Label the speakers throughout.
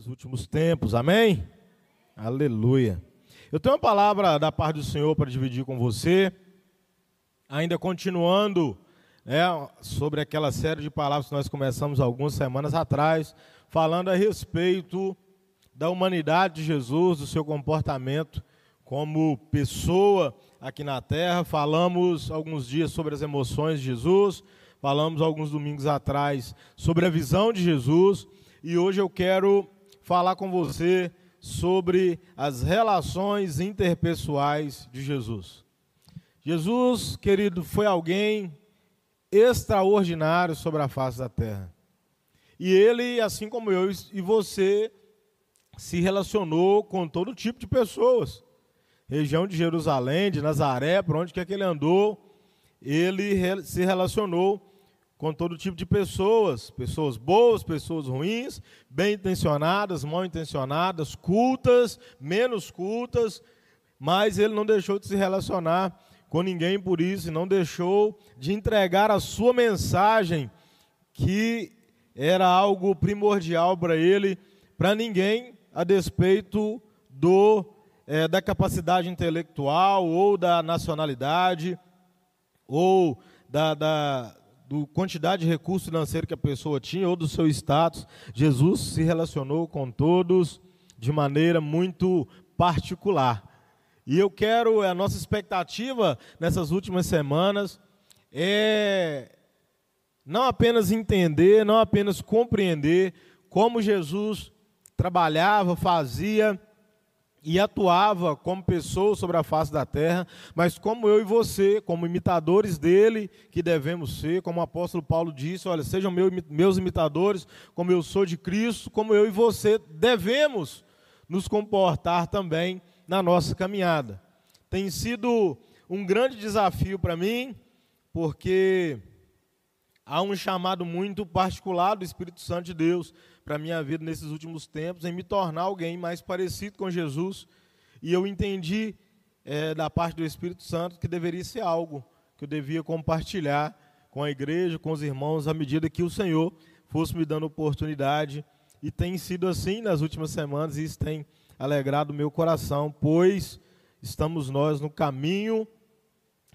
Speaker 1: Os últimos tempos, amém? Aleluia. Eu tenho uma palavra da parte do Senhor para dividir com você, ainda continuando né, sobre aquela série de palavras que nós começamos algumas semanas atrás, falando a respeito da humanidade de Jesus, do seu comportamento como pessoa aqui na terra. Falamos alguns dias sobre as emoções de Jesus, falamos alguns domingos atrás sobre a visão de Jesus, e hoje eu quero falar com você sobre as relações interpessoais de Jesus. Jesus, querido, foi alguém extraordinário sobre a face da terra. E ele, assim como eu e você, se relacionou com todo tipo de pessoas. Região de Jerusalém, de Nazaré, por onde quer que ele andou, ele se relacionou com todo tipo de pessoas, pessoas boas, pessoas ruins, bem intencionadas, mal intencionadas, cultas, menos cultas, mas ele não deixou de se relacionar com ninguém por isso, e não deixou de entregar a sua mensagem, que era algo primordial para ele, para ninguém, a despeito do, é, da capacidade intelectual, ou da nacionalidade, ou da, da do quantidade de recurso financeiro que a pessoa tinha ou do seu status, Jesus se relacionou com todos de maneira muito particular. E eu quero, a nossa expectativa nessas últimas semanas é não apenas entender, não apenas compreender como Jesus trabalhava, fazia, e atuava como pessoa sobre a face da terra, mas como eu e você, como imitadores dele, que devemos ser, como o apóstolo Paulo disse: olha, sejam meus imitadores, como eu sou de Cristo, como eu e você devemos nos comportar também na nossa caminhada. Tem sido um grande desafio para mim, porque há um chamado muito particular do Espírito Santo de Deus para a minha vida nesses últimos tempos, em me tornar alguém mais parecido com Jesus. E eu entendi é, da parte do Espírito Santo que deveria ser algo que eu devia compartilhar com a igreja, com os irmãos, à medida que o Senhor fosse me dando oportunidade. E tem sido assim nas últimas semanas, e isso tem alegrado o meu coração, pois estamos nós no caminho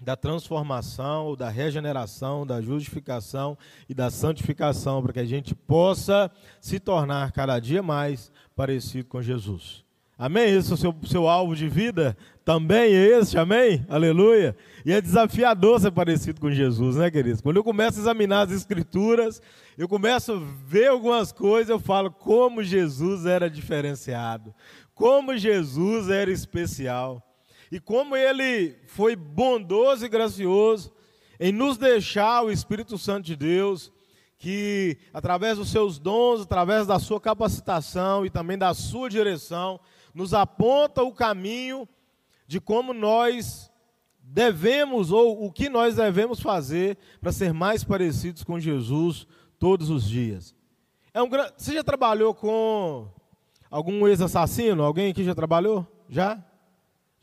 Speaker 1: da transformação, da regeneração, da justificação e da santificação, para que a gente possa se tornar cada dia mais parecido com Jesus. Amém? Esse é o seu, seu alvo de vida? Também é esse, amém? Aleluia. E é desafiador ser parecido com Jesus, né, queridos? Quando eu começo a examinar as Escrituras, eu começo a ver algumas coisas, eu falo como Jesus era diferenciado, como Jesus era especial. E como ele foi bondoso e gracioso em nos deixar o Espírito Santo de Deus, que através dos seus dons, através da sua capacitação e também da sua direção, nos aponta o caminho de como nós devemos ou o que nós devemos fazer para ser mais parecidos com Jesus todos os dias. É um gran... Você já trabalhou com algum ex-assassino? Alguém aqui já trabalhou? Já?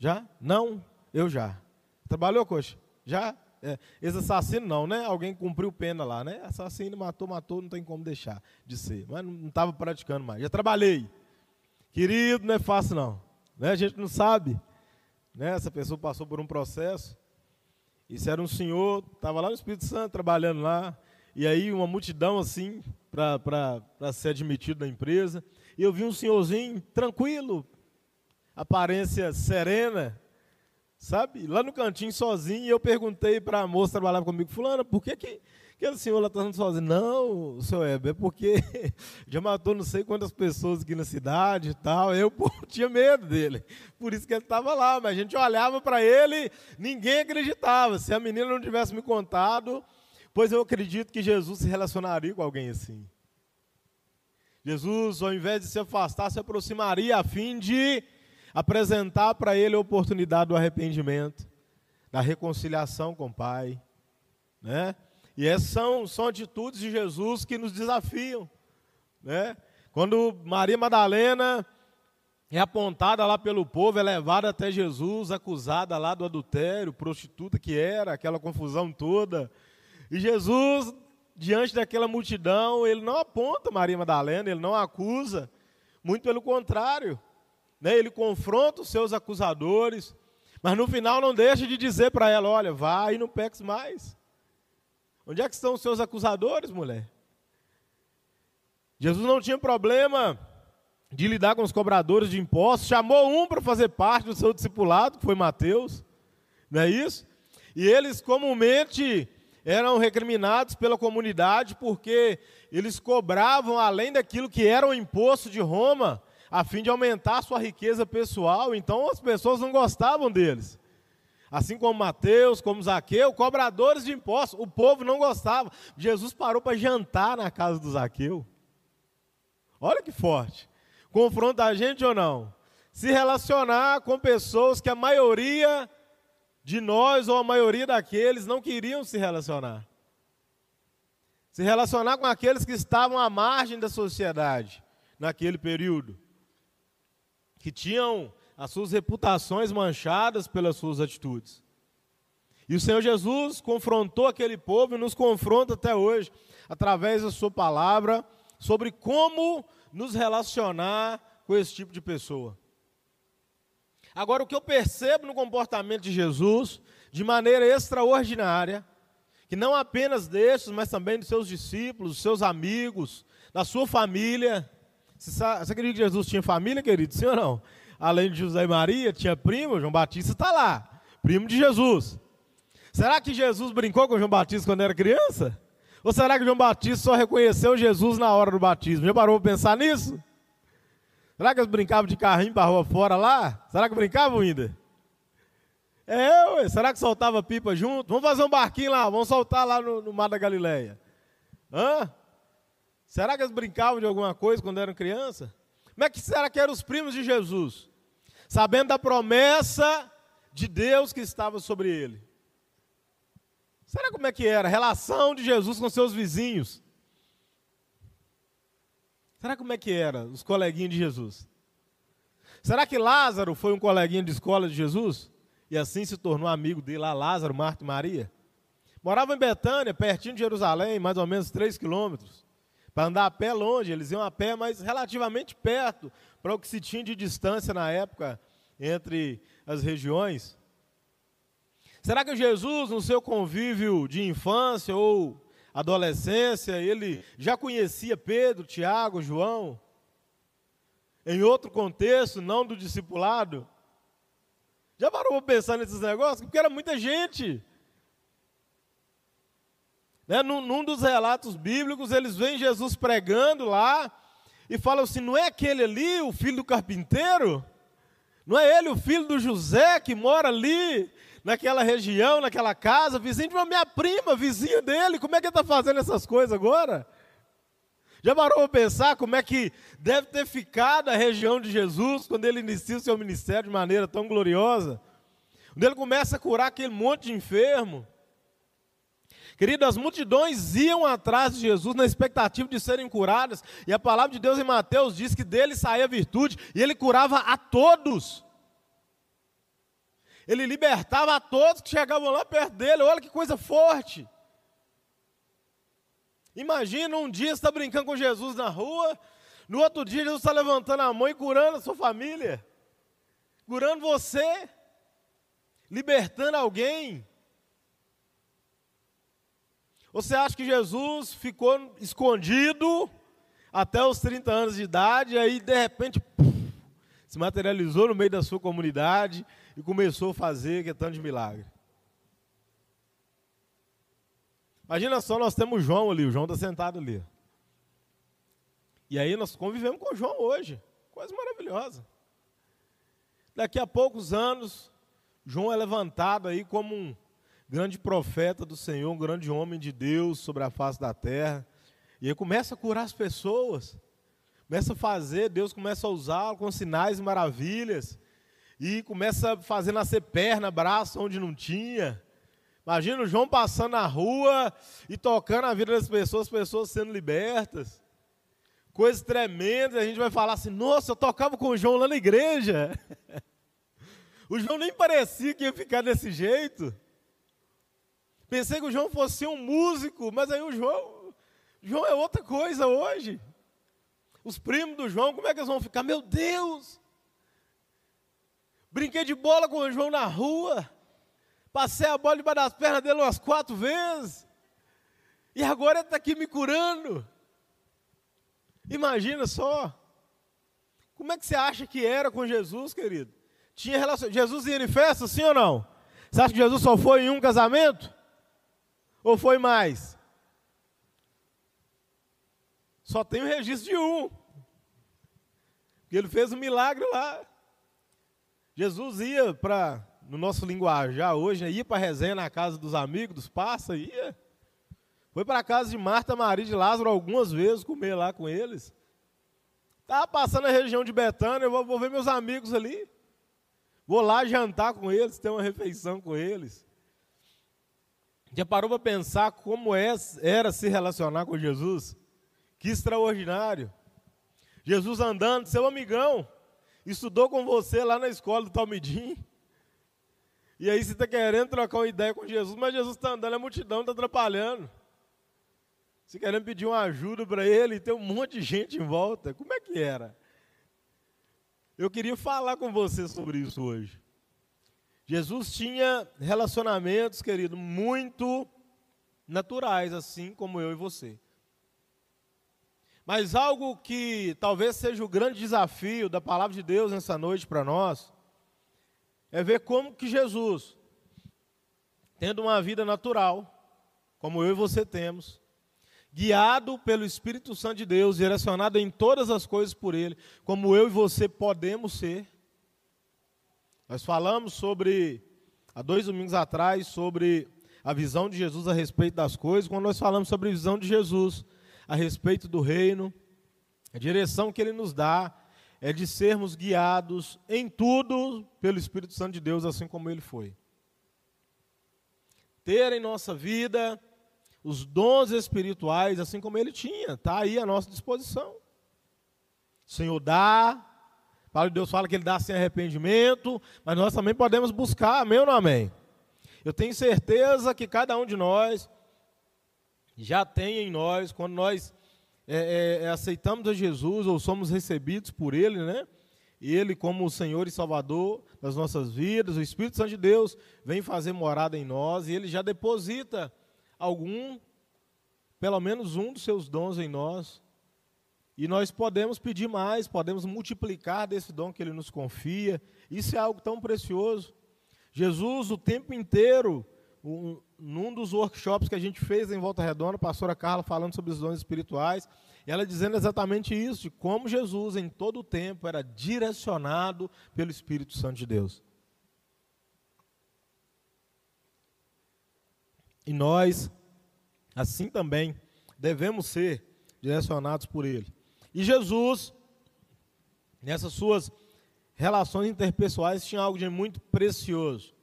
Speaker 1: Já? Não? Eu já. Trabalhou, coxa? Já? É, Ex-assassino não, né? Alguém cumpriu pena lá, né? Assassino, matou, matou, não tem como deixar de ser. Mas não estava praticando mais. Já trabalhei. Querido, não é fácil não. Né? A gente não sabe. Né? Essa pessoa passou por um processo. Isso era um senhor, estava lá no Espírito Santo, trabalhando lá. E aí uma multidão assim, para ser admitido na empresa. E eu vi um senhorzinho tranquilo, aparência serena, sabe? Lá no cantinho sozinho, eu perguntei para a moça que trabalhava comigo, fulana, por que, que aquele senhor lá está sozinho? Não, senhor Heber, é porque já matou não sei quantas pessoas aqui na cidade e tal, eu pô, tinha medo dele, por isso que ele estava lá, mas a gente olhava para ele, ninguém acreditava, se a menina não tivesse me contado, pois eu acredito que Jesus se relacionaria com alguém assim. Jesus, ao invés de se afastar, se aproximaria a fim de apresentar para ele a oportunidade do arrependimento, da reconciliação com o Pai. Né? E essas são, são atitudes de Jesus que nos desafiam. Né? Quando Maria Madalena é apontada lá pelo povo, é levada até Jesus, acusada lá do adultério, prostituta que era, aquela confusão toda. E Jesus, diante daquela multidão, ele não aponta Maria Madalena, ele não acusa, Muito pelo contrário. Né? Ele confronta os seus acusadores, mas no final não deixa de dizer para ela: olha, vai e não peques mais. Onde é que estão os seus acusadores, mulher? Jesus não tinha problema de lidar com os cobradores de impostos, chamou um para fazer parte do seu discipulado, que foi Mateus, não é isso? E eles comumente eram recriminados pela comunidade porque eles cobravam além daquilo que era o imposto de Roma, a fim de aumentar sua riqueza pessoal, então as pessoas não gostavam deles. Assim como Mateus, como Zaqueu, cobradores de impostos, o povo não gostava. Jesus parou para jantar na casa do Zaqueu. Olha que forte confronta a gente ou não? Se relacionar com pessoas que a maioria de nós ou a maioria daqueles não queriam se relacionar. Se relacionar com aqueles que estavam à margem da sociedade naquele período, que tinham as suas reputações manchadas pelas suas atitudes. E o Senhor Jesus confrontou aquele povo e nos confronta até hoje, através da Sua palavra, sobre como nos relacionar com esse tipo de pessoa. Agora, o que eu percebo no comportamento de Jesus, de maneira extraordinária, que não apenas destes, mas também dos seus discípulos, dos seus amigos, da sua família. Você, sabe, você acredita que Jesus tinha família, querido? Sim ou não? Além de José e Maria, tinha primo, João Batista está lá, primo de Jesus. Será que Jesus brincou com João Batista quando era criança? Ou será que João Batista só reconheceu Jesus na hora do batismo? Já parou para pensar nisso? Será que eles brincavam de carrinho para a rua fora lá? Será que brincavam ainda? É, ué. será que soltava pipa junto? Vamos fazer um barquinho lá, vamos soltar lá no, no Mar da Galileia. Hã? Será que eles brincavam de alguma coisa quando eram criança? Como é que será que eram os primos de Jesus? Sabendo da promessa de Deus que estava sobre ele. Será como é que era? A relação de Jesus com seus vizinhos. Será como é que era os coleguinhos de Jesus? Será que Lázaro foi um coleguinha de escola de Jesus? E assim se tornou amigo dele lá, Lázaro, Marta e Maria? Morava em Betânia, pertinho de Jerusalém, mais ou menos 3 quilômetros. Para andar a pé longe, eles iam a pé, mas relativamente perto, para o que se tinha de distância na época entre as regiões. Será que Jesus, no seu convívio de infância ou adolescência, ele já conhecia Pedro, Tiago, João? Em outro contexto, não do discipulado? Já parou para pensar nesses negócios? Porque era muita gente. Né? Num, num dos relatos bíblicos, eles veem Jesus pregando lá e falam assim: não é aquele ali, o filho do carpinteiro? Não é ele o filho do José que mora ali naquela região, naquela casa, vizinho de uma minha prima, vizinho dele, como é que ele está fazendo essas coisas agora? Já parou para pensar como é que deve ter ficado a região de Jesus quando ele inicia o seu ministério de maneira tão gloriosa? Quando ele começa a curar aquele monte de enfermo. Querido, as multidões iam atrás de Jesus na expectativa de serem curadas, e a palavra de Deus em Mateus diz que dele saía virtude, e ele curava a todos. Ele libertava a todos que chegavam lá perto dele. Olha que coisa forte. Imagina um dia você está brincando com Jesus na rua, no outro dia Jesus está levantando a mão e curando a sua família, curando você, libertando alguém. Você acha que Jesus ficou escondido até os 30 anos de idade, e aí de repente puf, se materializou no meio da sua comunidade, e começou a fazer que tanto de milagre. Imagina só, nós temos o João ali, o João está sentado ali. E aí nós convivemos com o João hoje. Coisa maravilhosa. Daqui a poucos anos, João é levantado aí como um grande profeta do Senhor, um grande homem de Deus sobre a face da terra. E ele começa a curar as pessoas. Começa a fazer, Deus começa a usá-lo com sinais e maravilhas e começa a fazer nascer perna, braço onde não tinha. Imagina o João passando na rua e tocando a vida das pessoas, as pessoas sendo libertas. Coisas tremendas, a gente vai falar assim: nossa, eu tocava com o João lá na igreja. o João nem parecia que ia ficar desse jeito. Pensei que o João fosse um músico, mas aí o João, João é outra coisa hoje. Os primos do João, como é que eles vão ficar? Meu Deus! Brinquei de bola com o João na rua. Passei a bola debaixo das pernas dele umas quatro vezes. E agora ele está aqui me curando. Imagina só. Como é que você acha que era com Jesus, querido? Tinha relação. Jesus ia em festa, sim ou não? Você acha que Jesus só foi em um casamento? Ou foi mais? Só tem o registro de um. Ele fez um milagre lá. Jesus ia para, no nosso linguajar hoje, né, ia para a resenha na casa dos amigos, dos passa, ia. Foi para a casa de Marta, Maria e de Lázaro algumas vezes comer lá com eles. Estava passando na região de Betânia, eu vou, vou ver meus amigos ali. Vou lá jantar com eles, ter uma refeição com eles. Já parou para pensar como é, era se relacionar com Jesus? Que extraordinário. Jesus andando, seu amigão, estudou com você lá na escola do Talmidim. E aí você está querendo trocar uma ideia com Jesus, mas Jesus está andando, a multidão está atrapalhando. Você querendo pedir uma ajuda para ele e tem um monte de gente em volta. Como é que era? Eu queria falar com você sobre isso hoje. Jesus tinha relacionamentos, querido, muito naturais, assim como eu e você. Mas algo que talvez seja o grande desafio da palavra de Deus nessa noite para nós, é ver como que Jesus, tendo uma vida natural, como eu e você temos, guiado pelo Espírito Santo de Deus, direcionado em todas as coisas por Ele, como eu e você podemos ser. Nós falamos sobre, há dois domingos atrás, sobre a visão de Jesus a respeito das coisas, quando nós falamos sobre a visão de Jesus a respeito do reino, a direção que Ele nos dá é de sermos guiados em tudo pelo Espírito Santo de Deus, assim como Ele foi. Ter em nossa vida os dons espirituais, assim como ele tinha, está aí à nossa disposição. O Senhor dá, palavra de Deus fala que ele dá sem arrependimento, mas nós também podemos buscar, amém ou não amém? Eu tenho certeza que cada um de nós já tem em nós, quando nós é, é, é aceitamos a Jesus ou somos recebidos por Ele, né? Ele, como o Senhor e Salvador das nossas vidas, o Espírito Santo de Deus vem fazer morada em nós e Ele já deposita algum, pelo menos um dos seus dons em nós. E nós podemos pedir mais, podemos multiplicar desse dom que ele nos confia. Isso é algo tão precioso. Jesus, o tempo inteiro, um, num dos workshops que a gente fez em Volta Redonda, a pastora Carla falando sobre os dons espirituais, ela dizendo exatamente isso, de como Jesus, em todo o tempo, era direcionado pelo Espírito Santo de Deus. E nós, assim também, devemos ser direcionados por Ele. E Jesus, nessas suas relações interpessoais, tinha algo de muito precioso.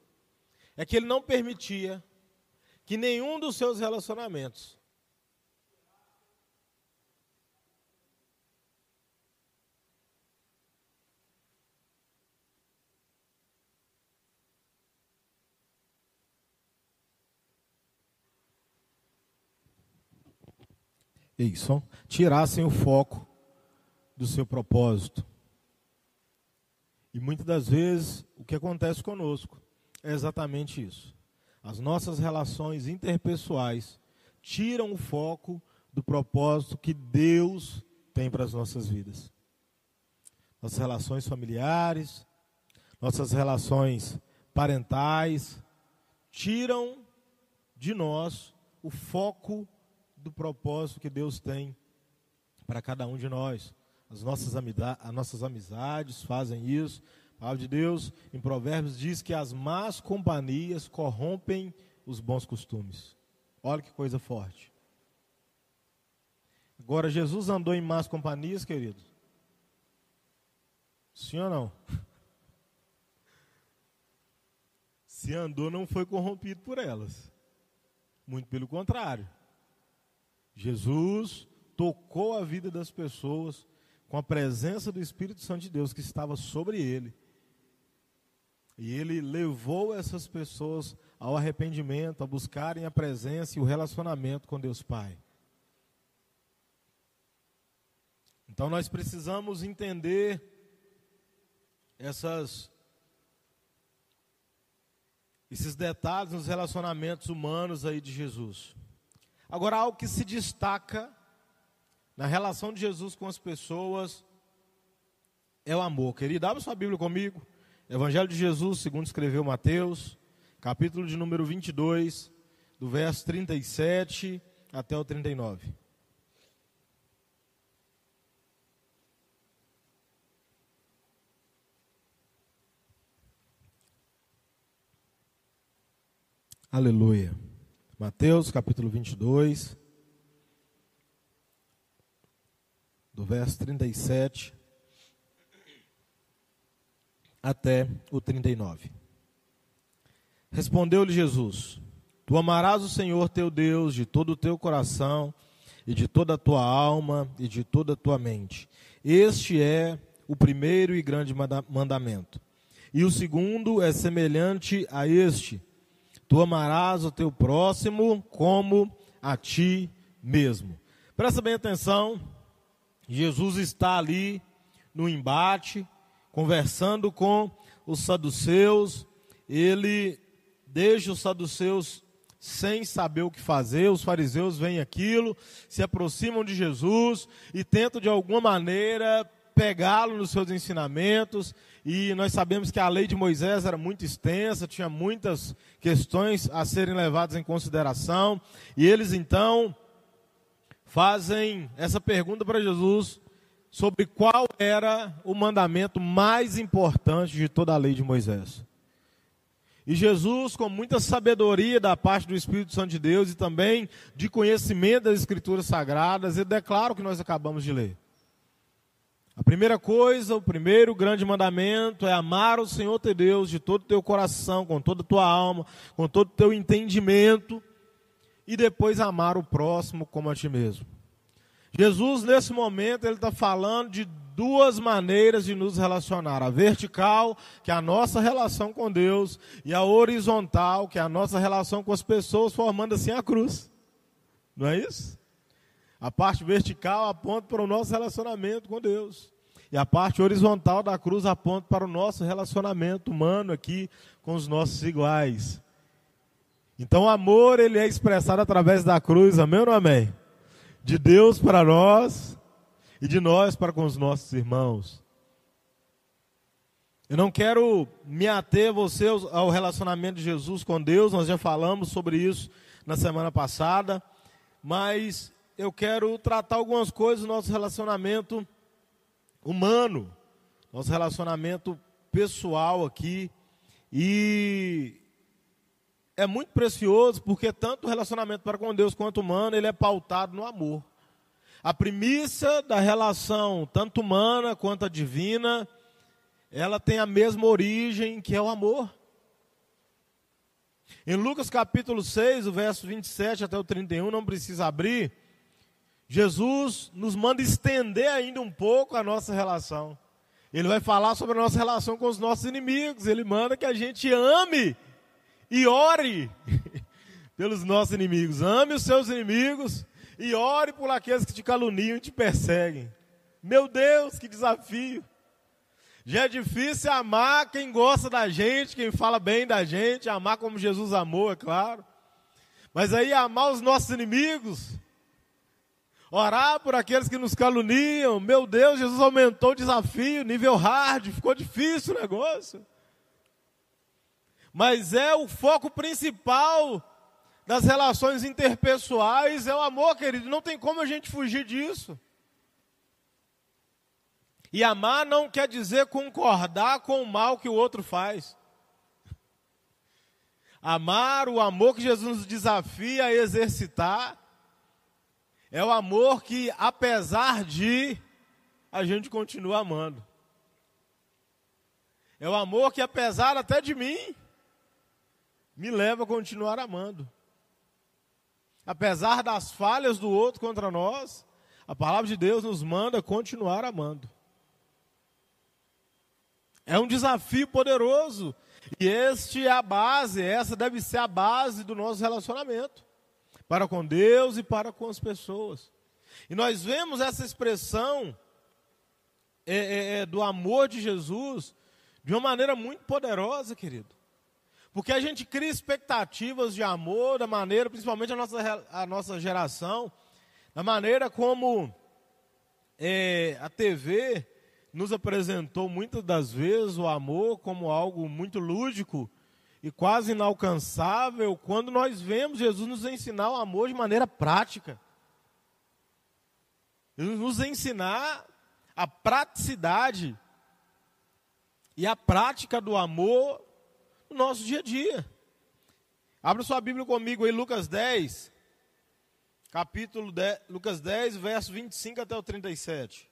Speaker 1: É que Ele não permitia que nenhum dos seus relacionamentos isso, tirassem o foco do seu propósito. E muitas das vezes o que acontece conosco é exatamente isso. As nossas relações interpessoais tiram o foco do propósito que Deus tem para as nossas vidas. Nossas relações familiares, nossas relações parentais, tiram de nós o foco do propósito que Deus tem para cada um de nós. As nossas, as nossas amizades fazem isso. A palavra de Deus, em Provérbios, diz que as más companhias corrompem os bons costumes. Olha que coisa forte. Agora, Jesus andou em más companhias, querido? Sim ou não? Se andou, não foi corrompido por elas. Muito pelo contrário. Jesus tocou a vida das pessoas com a presença do Espírito Santo de Deus que estava sobre ele. E ele levou essas pessoas ao arrependimento, a buscarem a presença e o relacionamento com Deus Pai. Então nós precisamos entender essas esses detalhes nos relacionamentos humanos aí de Jesus. Agora algo que se destaca na relação de Jesus com as pessoas é o amor. Querido, abra sua Bíblia comigo. Evangelho de Jesus, segundo escreveu Mateus, capítulo de número 22, do verso 37 até o 39. Aleluia. Mateus capítulo 22, do verso 37 até o 39. Respondeu-lhe Jesus: Tu amarás o Senhor teu Deus de todo o teu coração, e de toda a tua alma, e de toda a tua mente. Este é o primeiro e grande mandamento. E o segundo é semelhante a este Tu amarás o teu próximo como a ti mesmo. Presta bem atenção. Jesus está ali no embate, conversando com os saduceus. Ele deixa os saduceus sem saber o que fazer. Os fariseus veem aquilo, se aproximam de Jesus e tentam de alguma maneira pegá-lo nos seus ensinamentos, e nós sabemos que a lei de Moisés era muito extensa, tinha muitas questões a serem levadas em consideração, e eles então fazem essa pergunta para Jesus sobre qual era o mandamento mais importante de toda a lei de Moisés. E Jesus, com muita sabedoria da parte do Espírito Santo de Deus e também de conhecimento das Escrituras Sagradas, ele declara o que nós acabamos de ler. A primeira coisa, o primeiro grande mandamento é amar o Senhor teu Deus de todo o teu coração, com toda a tua alma, com todo o teu entendimento, e depois amar o próximo como a ti mesmo. Jesus, nesse momento, ele está falando de duas maneiras de nos relacionar: a vertical, que é a nossa relação com Deus, e a horizontal, que é a nossa relação com as pessoas, formando assim a cruz. Não é isso? A parte vertical aponta para o nosso relacionamento com Deus. E a parte horizontal da cruz aponta para o nosso relacionamento humano aqui com os nossos iguais. Então o amor ele é expressado através da cruz, amém ou não amém? De Deus para nós e de nós para com os nossos irmãos. Eu não quero me ater você ao relacionamento de Jesus com Deus, nós já falamos sobre isso na semana passada, mas eu quero tratar algumas coisas do nosso relacionamento humano, nosso relacionamento pessoal aqui. E é muito precioso porque tanto o relacionamento para com Deus quanto humano, ele é pautado no amor. A premissa da relação, tanto humana quanto divina, ela tem a mesma origem, que é o amor. Em Lucas capítulo 6, o verso 27 até o 31, não precisa abrir, Jesus nos manda estender ainda um pouco a nossa relação. Ele vai falar sobre a nossa relação com os nossos inimigos. Ele manda que a gente ame e ore pelos nossos inimigos. Ame os seus inimigos e ore por aqueles que te caluniam e te perseguem. Meu Deus, que desafio! Já é difícil amar quem gosta da gente, quem fala bem da gente, amar como Jesus amou, é claro. Mas aí amar os nossos inimigos, Orar por aqueles que nos caluniam. Meu Deus, Jesus aumentou o desafio, nível hard, ficou difícil o negócio. Mas é o foco principal das relações interpessoais, é o amor, querido. Não tem como a gente fugir disso. E amar não quer dizer concordar com o mal que o outro faz. Amar, o amor que Jesus nos desafia a exercitar, é o amor que, apesar de, a gente continua amando. É o amor que, apesar até de mim, me leva a continuar amando. Apesar das falhas do outro contra nós, a palavra de Deus nos manda continuar amando. É um desafio poderoso. E este é a base, essa deve ser a base do nosso relacionamento para com Deus e para com as pessoas. E nós vemos essa expressão é, é, é, do amor de Jesus de uma maneira muito poderosa, querido. Porque a gente cria expectativas de amor da maneira, principalmente a nossa, a nossa geração, da maneira como é, a TV nos apresentou muitas das vezes o amor como algo muito lúdico e quase inalcançável, quando nós vemos Jesus nos ensinar o amor de maneira prática. Nos ensinar a praticidade e a prática do amor no nosso dia a dia. Abra sua Bíblia comigo aí, Lucas 10, capítulo 10, Lucas 10, verso 25 até o 37.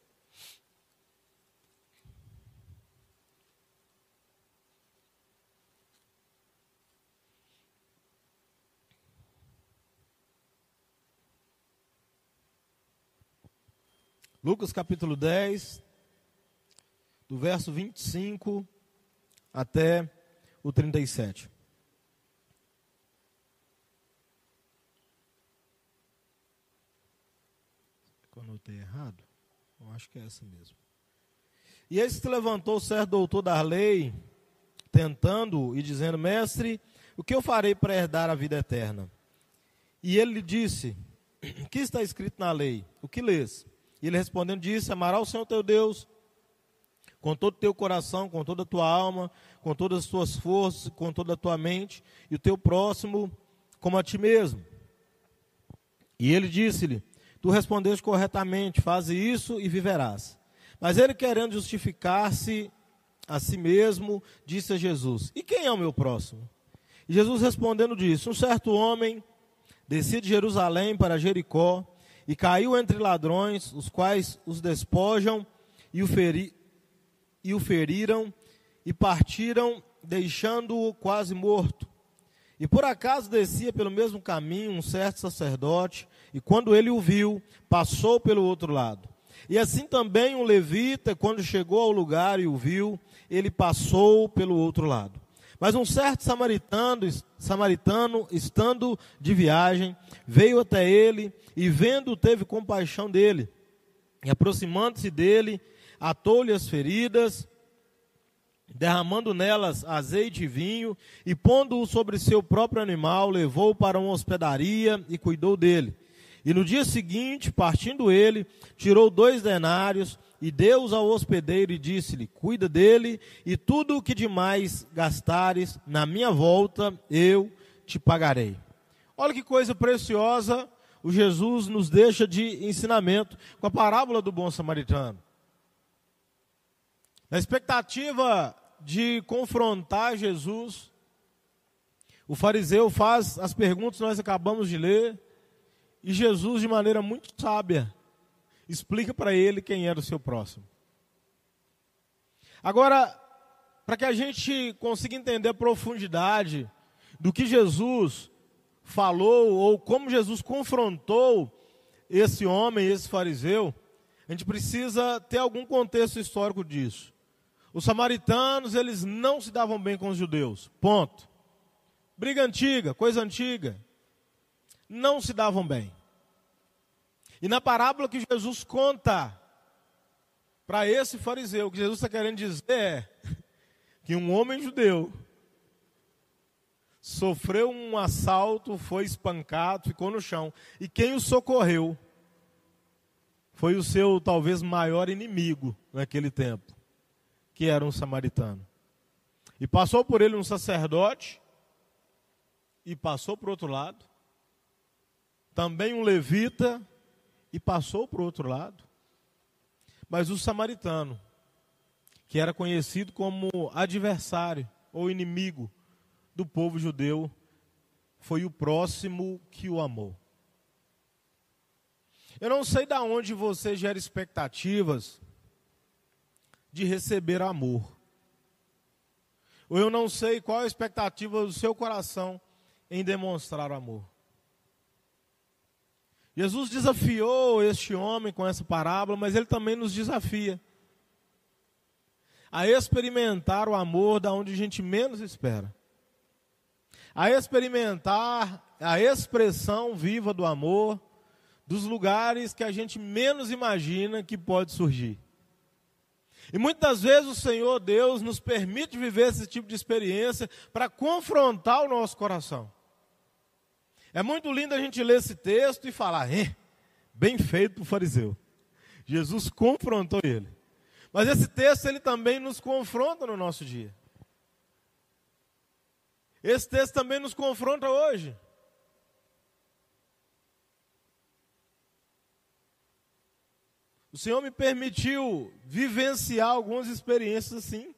Speaker 1: Lucas capítulo 10, do verso 25 até o 37. Eu anotei errado? Eu acho que é essa mesmo. E esse se levantou certo doutor da lei, tentando e dizendo: Mestre, o que eu farei para herdar a vida eterna? E ele lhe disse: que está escrito na lei? O que lês? E ele respondendo disse: Amará o Senhor teu Deus com todo o teu coração, com toda a tua alma, com todas as tuas forças, com toda a tua mente, e o teu próximo como a ti mesmo. E ele disse-lhe: Tu respondeste corretamente, faze isso e viverás. Mas ele, querendo justificar-se a si mesmo, disse a Jesus: E quem é o meu próximo? E Jesus respondendo disse: Um certo homem descia de Jerusalém para Jericó e caiu entre ladrões, os quais os despojam e o, feri, e o feriram e partiram, deixando-o quase morto. E por acaso descia pelo mesmo caminho um certo sacerdote, e quando ele o viu, passou pelo outro lado. E assim também um levita, quando chegou ao lugar e o viu, ele passou pelo outro lado. Mas um certo samaritano, samaritano, estando de viagem, veio até ele e vendo teve compaixão dele. E aproximando-se dele, atou-lhe as feridas, derramando nelas azeite e vinho, e pondo-o sobre seu próprio animal, levou-o para uma hospedaria e cuidou dele. E no dia seguinte, partindo ele, tirou dois denários e deu-os ao hospedeiro e disse-lhe: Cuida dele, e tudo o que demais gastares na minha volta, eu te pagarei. Olha que coisa preciosa o Jesus nos deixa de ensinamento com a parábola do bom samaritano. Na expectativa de confrontar Jesus, o fariseu faz as perguntas que nós acabamos de ler, e Jesus, de maneira muito sábia, explica para ele quem era o seu próximo. Agora, para que a gente consiga entender a profundidade do que Jesus falou, ou como Jesus confrontou esse homem, esse fariseu, a gente precisa ter algum contexto histórico disso. Os samaritanos, eles não se davam bem com os judeus. Ponto. Briga antiga, coisa antiga. Não se davam bem. E na parábola que Jesus conta para esse fariseu, o que Jesus está querendo dizer é que um homem judeu sofreu um assalto, foi espancado, ficou no chão. E quem o socorreu foi o seu talvez maior inimigo naquele tempo que era um samaritano. E passou por ele um sacerdote, e passou para o outro lado, também um levita, e passou para o outro lado. Mas o samaritano, que era conhecido como adversário ou inimigo do povo judeu, foi o próximo que o amou. Eu não sei de onde você gera expectativas de receber amor. Ou eu não sei qual a expectativa do seu coração em demonstrar amor. Jesus desafiou este homem com essa parábola, mas ele também nos desafia a experimentar o amor da onde a gente menos espera. A experimentar a expressão viva do amor dos lugares que a gente menos imagina que pode surgir. E muitas vezes o Senhor Deus nos permite viver esse tipo de experiência para confrontar o nosso coração. É muito lindo a gente ler esse texto e falar, bem feito para o fariseu. Jesus confrontou ele. Mas esse texto ele também nos confronta no nosso dia. Esse texto também nos confronta hoje. O Senhor me permitiu vivenciar algumas experiências assim.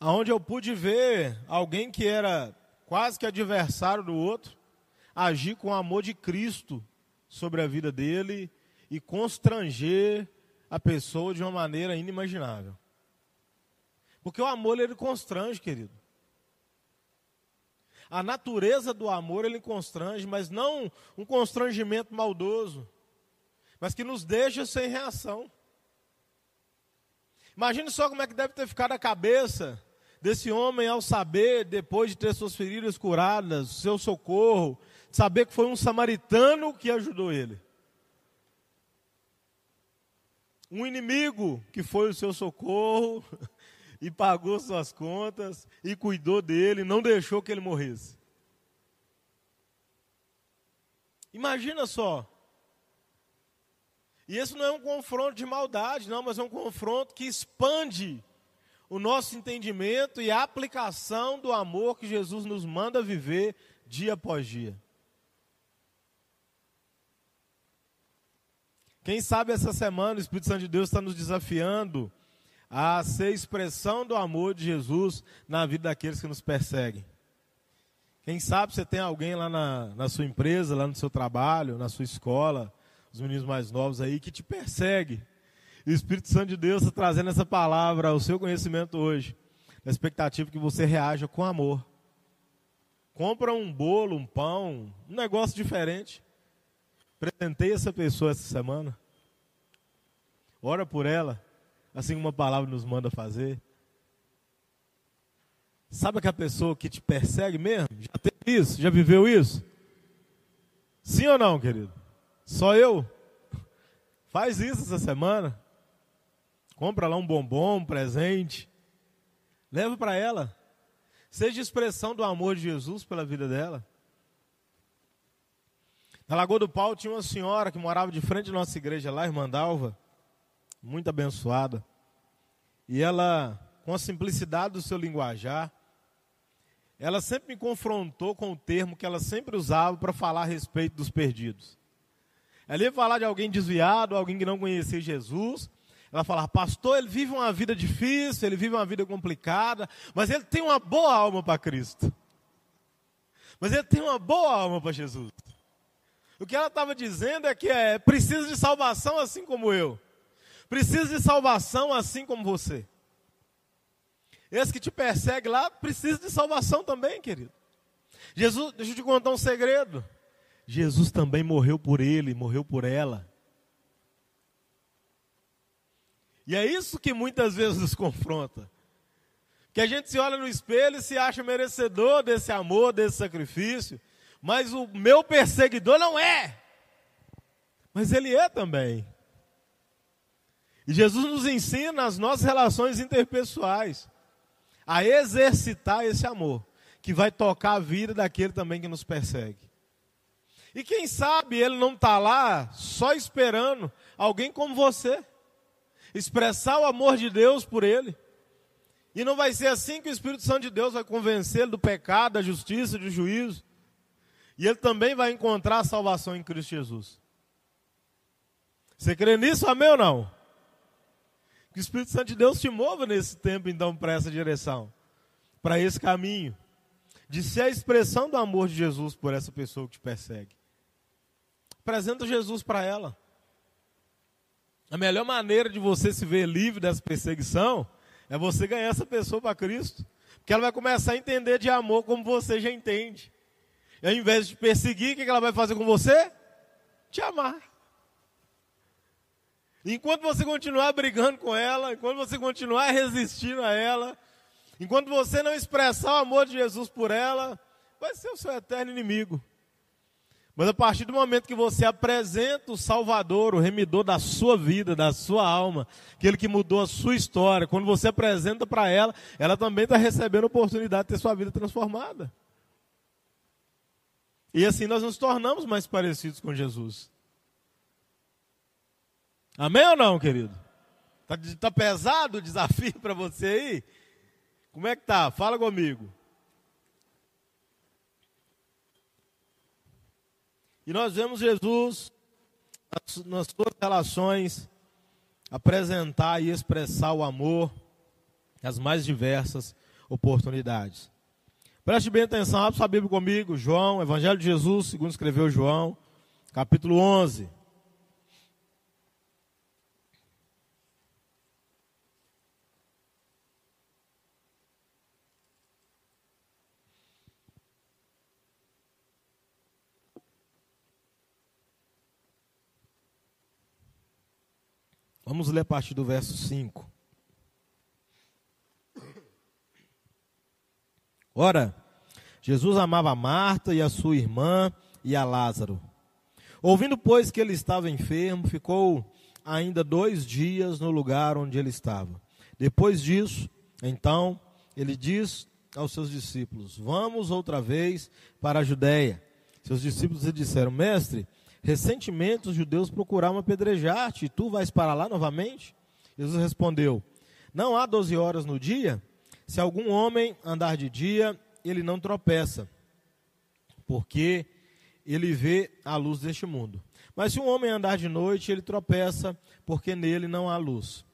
Speaker 1: Onde eu pude ver alguém que era quase que adversário do outro, agir com o amor de Cristo sobre a vida dele e constranger a pessoa de uma maneira inimaginável. Porque o amor ele constrange, querido. A natureza do amor ele constrange, mas não um constrangimento maldoso, mas que nos deixa sem reação. Imagine só como é que deve ter ficado a cabeça desse homem ao saber, depois de ter suas feridas curadas, seu socorro, saber que foi um samaritano que ajudou ele. Um inimigo que foi o seu socorro, e pagou suas contas e cuidou dele, não deixou que ele morresse. Imagina só. E esse não é um confronto de maldade, não, mas é um confronto que expande o nosso entendimento e a aplicação do amor que Jesus nos manda viver dia após dia. Quem sabe essa semana o Espírito Santo de Deus está nos desafiando a ser expressão do amor de Jesus na vida daqueles que nos perseguem. Quem sabe você tem alguém lá na, na sua empresa, lá no seu trabalho, na sua escola, os meninos mais novos aí, que te persegue. E o Espírito Santo de Deus está trazendo essa palavra ao seu conhecimento hoje, na expectativa que você reaja com amor. Compra um bolo, um pão, um negócio diferente. Presentei essa pessoa essa semana. Ora por ela assim como a palavra nos manda fazer. Sabe aquela pessoa que te persegue mesmo? Já teve isso? Já viveu isso? Sim ou não, querido? Só eu? Faz isso essa semana. Compra lá um bombom, um presente. Leva para ela. Seja expressão do amor de Jesus pela vida dela. Na Lagoa do Pau tinha uma senhora que morava de frente à nossa igreja lá, irmã Dalva muito abençoada. E ela, com a simplicidade do seu linguajar, ela sempre me confrontou com o termo que ela sempre usava para falar a respeito dos perdidos. Ela ia falar de alguém desviado, alguém que não conhecia Jesus. Ela falava, pastor, ele vive uma vida difícil, ele vive uma vida complicada, mas ele tem uma boa alma para Cristo. Mas ele tem uma boa alma para Jesus. O que ela estava dizendo é que é precisa de salvação assim como eu precisa de salvação assim como você. Esse que te persegue lá precisa de salvação também, querido. Jesus, deixa eu te contar um segredo. Jesus também morreu por ele, morreu por ela. E é isso que muitas vezes nos confronta. Que a gente se olha no espelho e se acha merecedor desse amor, desse sacrifício, mas o meu perseguidor não é. Mas ele é também. E Jesus nos ensina as nossas relações interpessoais a exercitar esse amor, que vai tocar a vida daquele também que nos persegue. E quem sabe ele não está lá só esperando alguém como você expressar o amor de Deus por ele. E não vai ser assim que o Espírito Santo de Deus vai convencê-lo do pecado, da justiça, do juízo. E ele também vai encontrar a salvação em Cristo Jesus. Você crê nisso, amém ou não? Que o Espírito Santo de Deus te mova nesse tempo, então, para essa direção, para esse caminho, de ser a expressão do amor de Jesus por essa pessoa que te persegue. Apresenta Jesus para ela. A melhor maneira de você se ver livre dessa perseguição é você ganhar essa pessoa para Cristo. Porque ela vai começar a entender de amor como você já entende. E ao invés de perseguir, o que ela vai fazer com você? Te amar. Enquanto você continuar brigando com ela, enquanto você continuar resistindo a ela, enquanto você não expressar o amor de Jesus por ela, vai ser o seu eterno inimigo. Mas a partir do momento que você apresenta o Salvador, o remidor da sua vida, da sua alma, aquele que mudou a sua história, quando você apresenta para ela, ela também está recebendo a oportunidade de ter sua vida transformada. E assim nós nos tornamos mais parecidos com Jesus. Amém ou não, querido? Está tá pesado o desafio para você aí? Como é que tá? Fala comigo. E nós vemos Jesus, nas suas relações, apresentar e expressar o amor nas mais diversas oportunidades. Preste bem atenção, abre sua Bíblia comigo, João, Evangelho de Jesus, segundo escreveu João, capítulo 11. Vamos ler a partir do verso 5. Ora, Jesus amava Marta e a sua irmã e a Lázaro. Ouvindo, pois, que ele estava enfermo, ficou ainda dois dias no lugar onde ele estava. Depois disso, então, ele diz aos seus discípulos: Vamos outra vez para a Judéia. Seus discípulos lhe disseram: Mestre, Recentemente os judeus procuraram apedrejar-te, e tu vais para lá novamente? Jesus respondeu: Não há doze horas no dia? Se algum homem andar de dia, ele não tropeça, porque ele vê a luz deste mundo. Mas se um homem andar de noite, ele tropeça, porque nele não há luz.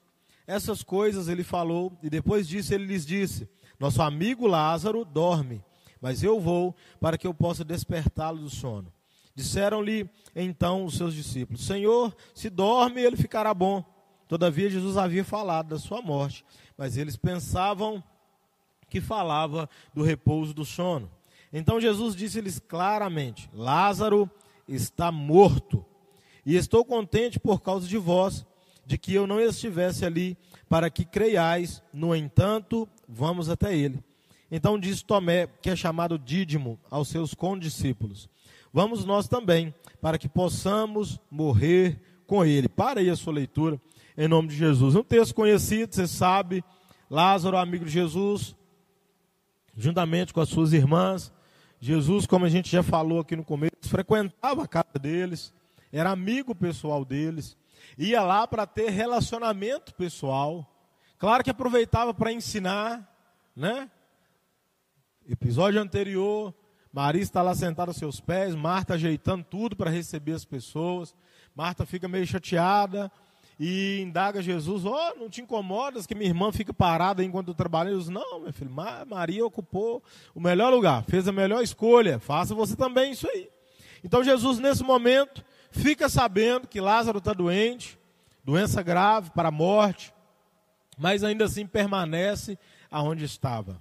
Speaker 1: Essas coisas ele falou, e depois disso ele lhes disse: Nosso amigo Lázaro dorme, mas eu vou para que eu possa despertá-lo do sono. Disseram-lhe então os seus discípulos: Senhor, se dorme, ele ficará bom. Todavia, Jesus havia falado da sua morte, mas eles pensavam que falava do repouso do sono. Então Jesus disse-lhes claramente: Lázaro está morto, e estou contente por causa de vós, de que eu não estivesse ali, para que creiais. No entanto, vamos até ele. Então disse Tomé, que é chamado Dídimo, aos seus condiscípulos: vamos nós também, para que possamos morrer com ele. Para aí a sua leitura, em nome de Jesus. Um texto conhecido, você sabe, Lázaro, amigo de Jesus, juntamente com as suas irmãs. Jesus, como a gente já falou aqui no começo, frequentava a casa deles, era amigo pessoal deles, ia lá para ter relacionamento pessoal. Claro que aproveitava para ensinar, né? Episódio anterior, Maria está lá sentada aos seus pés, Marta ajeitando tudo para receber as pessoas. Marta fica meio chateada e indaga Jesus: Ó, oh, não te incomodas que minha irmã fica parada enquanto eu trabalho? Jesus, não, meu filho, Maria ocupou o melhor lugar, fez a melhor escolha, faça você também isso aí. Então Jesus, nesse momento, fica sabendo que Lázaro está doente, doença grave para a morte, mas ainda assim permanece aonde estava.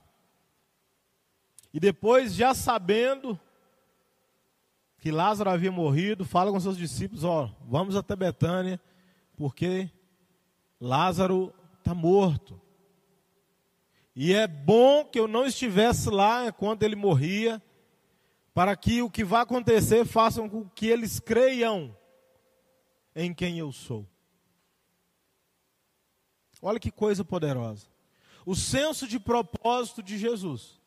Speaker 1: E depois, já sabendo que Lázaro havia morrido, fala com seus discípulos: Ó, vamos até Betânia, porque Lázaro está morto. E é bom que eu não estivesse lá enquanto ele morria, para que o que vai acontecer façam com que eles creiam em quem eu sou. Olha que coisa poderosa. O senso de propósito de Jesus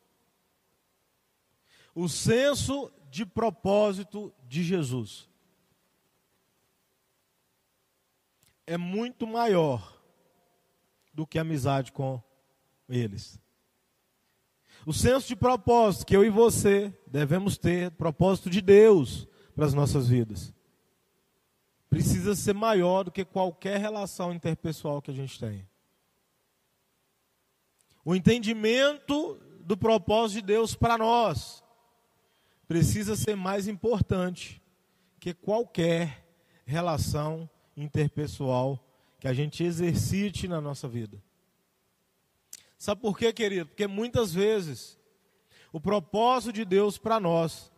Speaker 1: o senso de propósito de Jesus é muito maior do que a amizade com eles. O senso de propósito que eu e você devemos ter, propósito de Deus para as nossas vidas, precisa ser maior do que qualquer relação interpessoal que a gente tenha. O entendimento do propósito de Deus para nós precisa ser mais importante que qualquer relação interpessoal que a gente exercite na nossa vida. Sabe por quê, querido? Porque muitas vezes o propósito de Deus para nós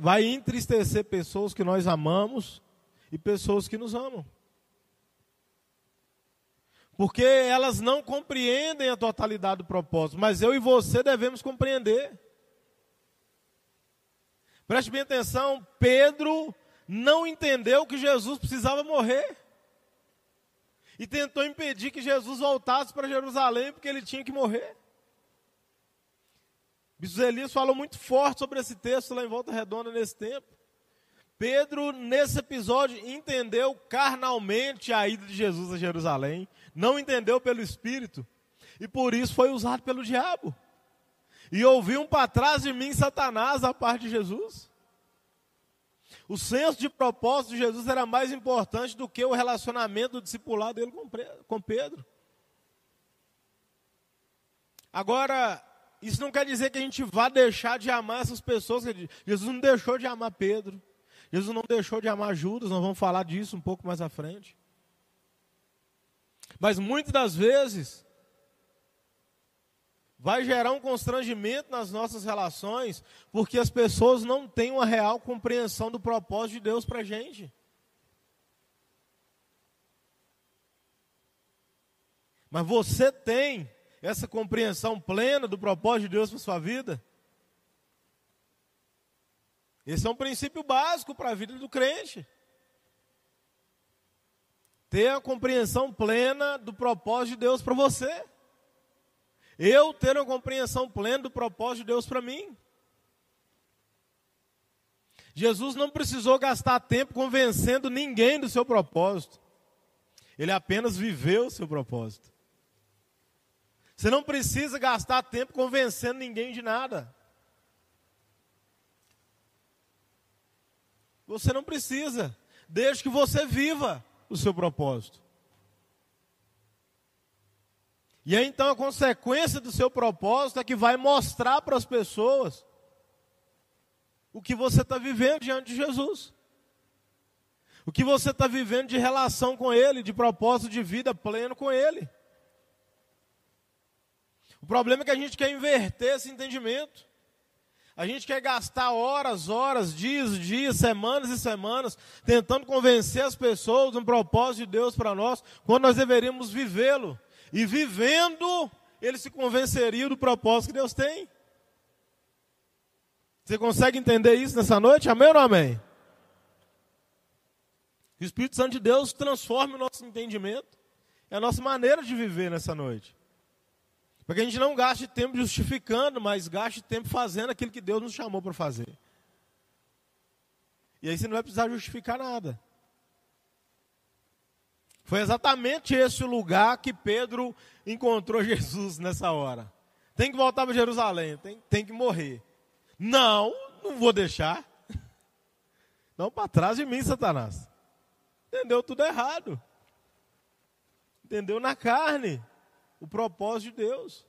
Speaker 1: vai entristecer pessoas que nós amamos e pessoas que nos amam. Porque elas não compreendem a totalidade do propósito, mas eu e você devemos compreender. Preste bem atenção, Pedro não entendeu que Jesus precisava morrer. E tentou impedir que Jesus voltasse para Jerusalém porque ele tinha que morrer. Bispo Elias falou muito forte sobre esse texto lá em Volta Redonda nesse tempo. Pedro, nesse episódio, entendeu carnalmente a ida de Jesus a Jerusalém, não entendeu pelo Espírito, e por isso foi usado pelo diabo. E ouviu um para trás de mim Satanás a parte de Jesus. O senso de propósito de Jesus era mais importante do que o relacionamento do discipulado dele com Pedro. Agora, isso não quer dizer que a gente vá deixar de amar essas pessoas. Jesus não deixou de amar Pedro. Jesus não deixou de amar Judas. Nós vamos falar disso um pouco mais à frente. Mas muitas das vezes, vai gerar um constrangimento nas nossas relações, porque as pessoas não têm uma real compreensão do propósito de Deus para a gente. Mas você tem essa compreensão plena do propósito de Deus para sua vida? Esse é um princípio básico para a vida do crente. Ter a compreensão plena do propósito de Deus para você. Eu ter uma compreensão plena do propósito de Deus para mim. Jesus não precisou gastar tempo convencendo ninguém do seu propósito. Ele apenas viveu o seu propósito. Você não precisa gastar tempo convencendo ninguém de nada. Você não precisa, desde que você viva o seu propósito. E aí então a consequência do seu propósito é que vai mostrar para as pessoas o que você está vivendo diante de Jesus. O que você está vivendo de relação com Ele, de propósito de vida pleno com Ele. O problema é que a gente quer inverter esse entendimento. A gente quer gastar horas, horas, dias, dias, semanas e semanas tentando convencer as pessoas do propósito de Deus para nós, quando nós deveríamos vivê-lo e vivendo, ele se convenceria do propósito que Deus tem. Você consegue entender isso nessa noite? Amém ou não amém? O Espírito Santo de Deus transforma o nosso entendimento e a nossa maneira de viver nessa noite. Para que a gente não gaste tempo justificando, mas gaste tempo fazendo aquilo que Deus nos chamou para fazer. E aí você não vai precisar justificar nada. Foi exatamente esse o lugar que Pedro encontrou Jesus nessa hora. Tem que voltar para Jerusalém, tem, tem que morrer. Não, não vou deixar. Não para trás de mim, Satanás. Entendeu tudo errado. Entendeu na carne o propósito de Deus.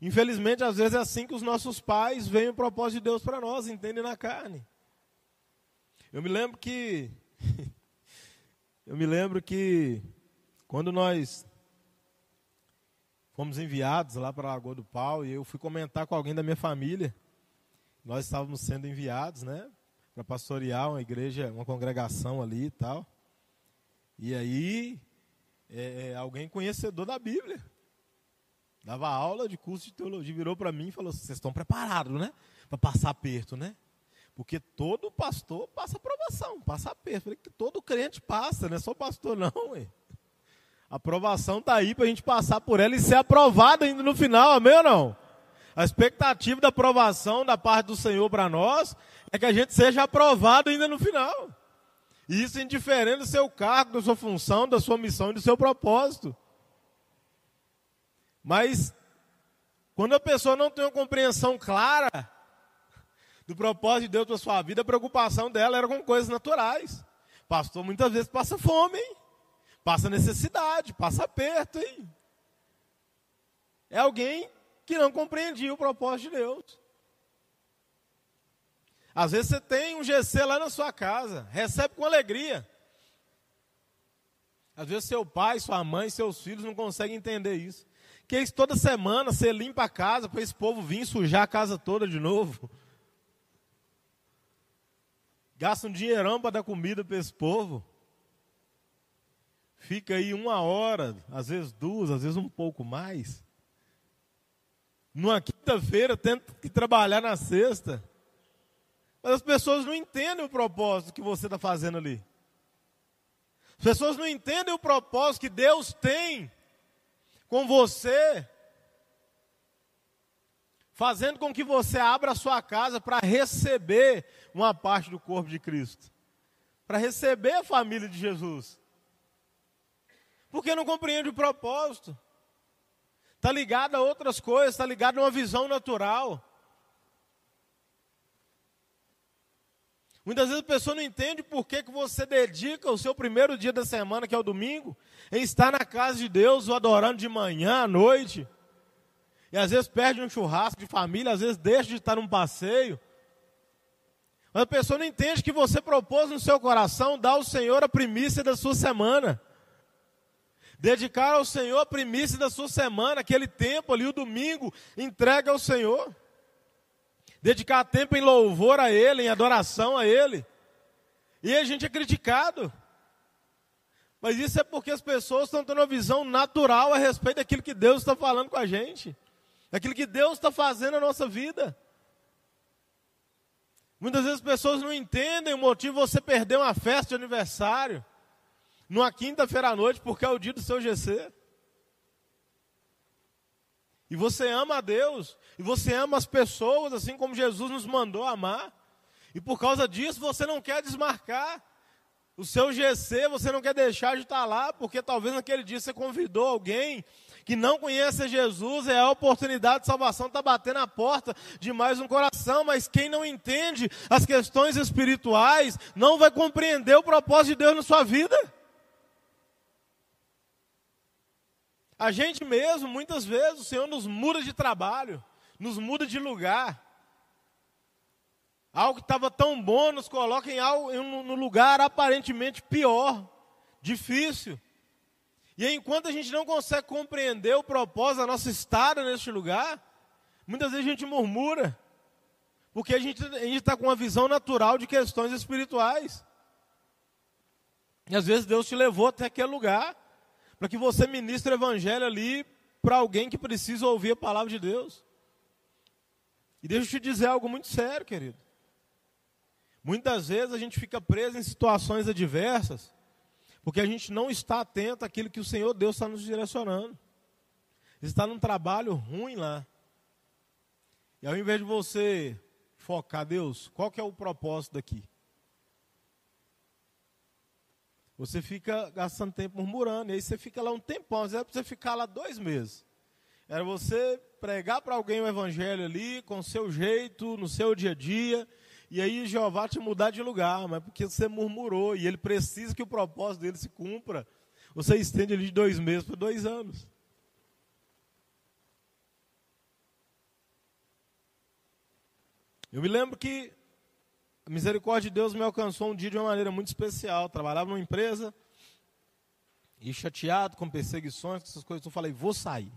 Speaker 1: Infelizmente, às vezes é assim que os nossos pais veem o propósito de Deus para nós, entendem na carne. Eu me lembro que Eu me lembro que quando nós fomos enviados lá para a Lagoa do Pau, e eu fui comentar com alguém da minha família, nós estávamos sendo enviados, né, para pastorear uma igreja, uma congregação ali e tal. E aí, é, é alguém conhecedor da Bíblia, dava aula de curso de teologia, virou para mim e falou: vocês estão preparados, né, para passar aperto, né? Porque todo pastor passa aprovação, passa aperto. Falei que todo crente passa, não é só pastor, não. Ué. A aprovação está aí para a gente passar por ela e ser aprovado ainda no final, amém ou não? A expectativa da aprovação da parte do Senhor para nós é que a gente seja aprovado ainda no final. E isso indiferente do seu cargo, da sua função, da sua missão e do seu propósito. Mas, quando a pessoa não tem uma compreensão clara do propósito de Deus para sua vida, a preocupação dela era com coisas naturais. Pastor muitas vezes passa fome, hein? passa necessidade, passa aperto. Hein? É alguém que não compreendia o propósito de Deus. Às vezes você tem um GC lá na sua casa, recebe com alegria. Às vezes seu pai, sua mãe, seus filhos não conseguem entender isso. Que toda semana você limpa a casa para esse povo vir sujar a casa toda de novo. Gasta um dinheirão para dar comida para esse povo. Fica aí uma hora, às vezes duas, às vezes um pouco mais. Numa quinta-feira, tenta que trabalhar na sexta. Mas as pessoas não entendem o propósito que você está fazendo ali. As pessoas não entendem o propósito que Deus tem com você, fazendo com que você abra a sua casa para receber uma parte do corpo de Cristo, para receber a família de Jesus. Porque não compreende o propósito. Está ligado a outras coisas, está ligado a uma visão natural. Muitas vezes a pessoa não entende por que, que você dedica o seu primeiro dia da semana, que é o domingo, em estar na casa de Deus, ou adorando de manhã à noite. E às vezes perde um churrasco de família, às vezes deixa de estar num passeio. Mas a pessoa não entende que você propôs no seu coração dar ao Senhor a primícia da sua semana. Dedicar ao Senhor a primícia da sua semana, aquele tempo ali, o domingo, entrega ao Senhor dedicar tempo em louvor a Ele, em adoração a Ele. E a gente é criticado. Mas isso é porque as pessoas estão tendo uma visão natural a respeito daquilo que Deus está falando com a gente, daquilo que Deus está fazendo na nossa vida. Muitas vezes as pessoas não entendem o motivo de você perder uma festa de aniversário numa quinta-feira à noite, porque é o dia do seu GC. E você ama a Deus, e você ama as pessoas, assim como Jesus nos mandou amar. E por causa disso você não quer desmarcar o seu GC, você não quer deixar de estar lá, porque talvez naquele dia você convidou alguém que não conhece Jesus, é a oportunidade de salvação, está batendo a porta de mais um coração, mas quem não entende as questões espirituais não vai compreender o propósito de Deus na sua vida. A gente mesmo, muitas vezes, o Senhor nos muda de trabalho, nos muda de lugar. Algo que estava tão bom nos coloca em algo, em um, lugar aparentemente pior, difícil. E enquanto a gente não consegue compreender o propósito da nossa estada neste lugar, muitas vezes a gente murmura, porque a gente está com uma visão natural de questões espirituais. E às vezes Deus te levou até aquele lugar, para que você ministre o evangelho ali para alguém que precisa ouvir a palavra de Deus. E deixa eu te dizer algo muito sério, querido. Muitas vezes a gente fica preso em situações adversas, porque a gente não está atento àquilo que o Senhor Deus está nos direcionando. Está num trabalho ruim lá. E ao invés de você focar, Deus, qual que é o propósito daqui? Você fica gastando tempo murmurando, e aí você fica lá um tempão, às vezes você ficar lá dois meses. Era você pregar para alguém o evangelho ali, com o seu jeito, no seu dia a dia, e aí Jeová te mudar de lugar, mas porque você murmurou, e ele precisa que o propósito dele se cumpra. Você estende ele de dois meses para dois anos. Eu me lembro que a misericórdia de Deus me alcançou um dia de uma maneira muito especial. trabalhava numa empresa e chateado com perseguições, com essas coisas, eu falei, vou sair.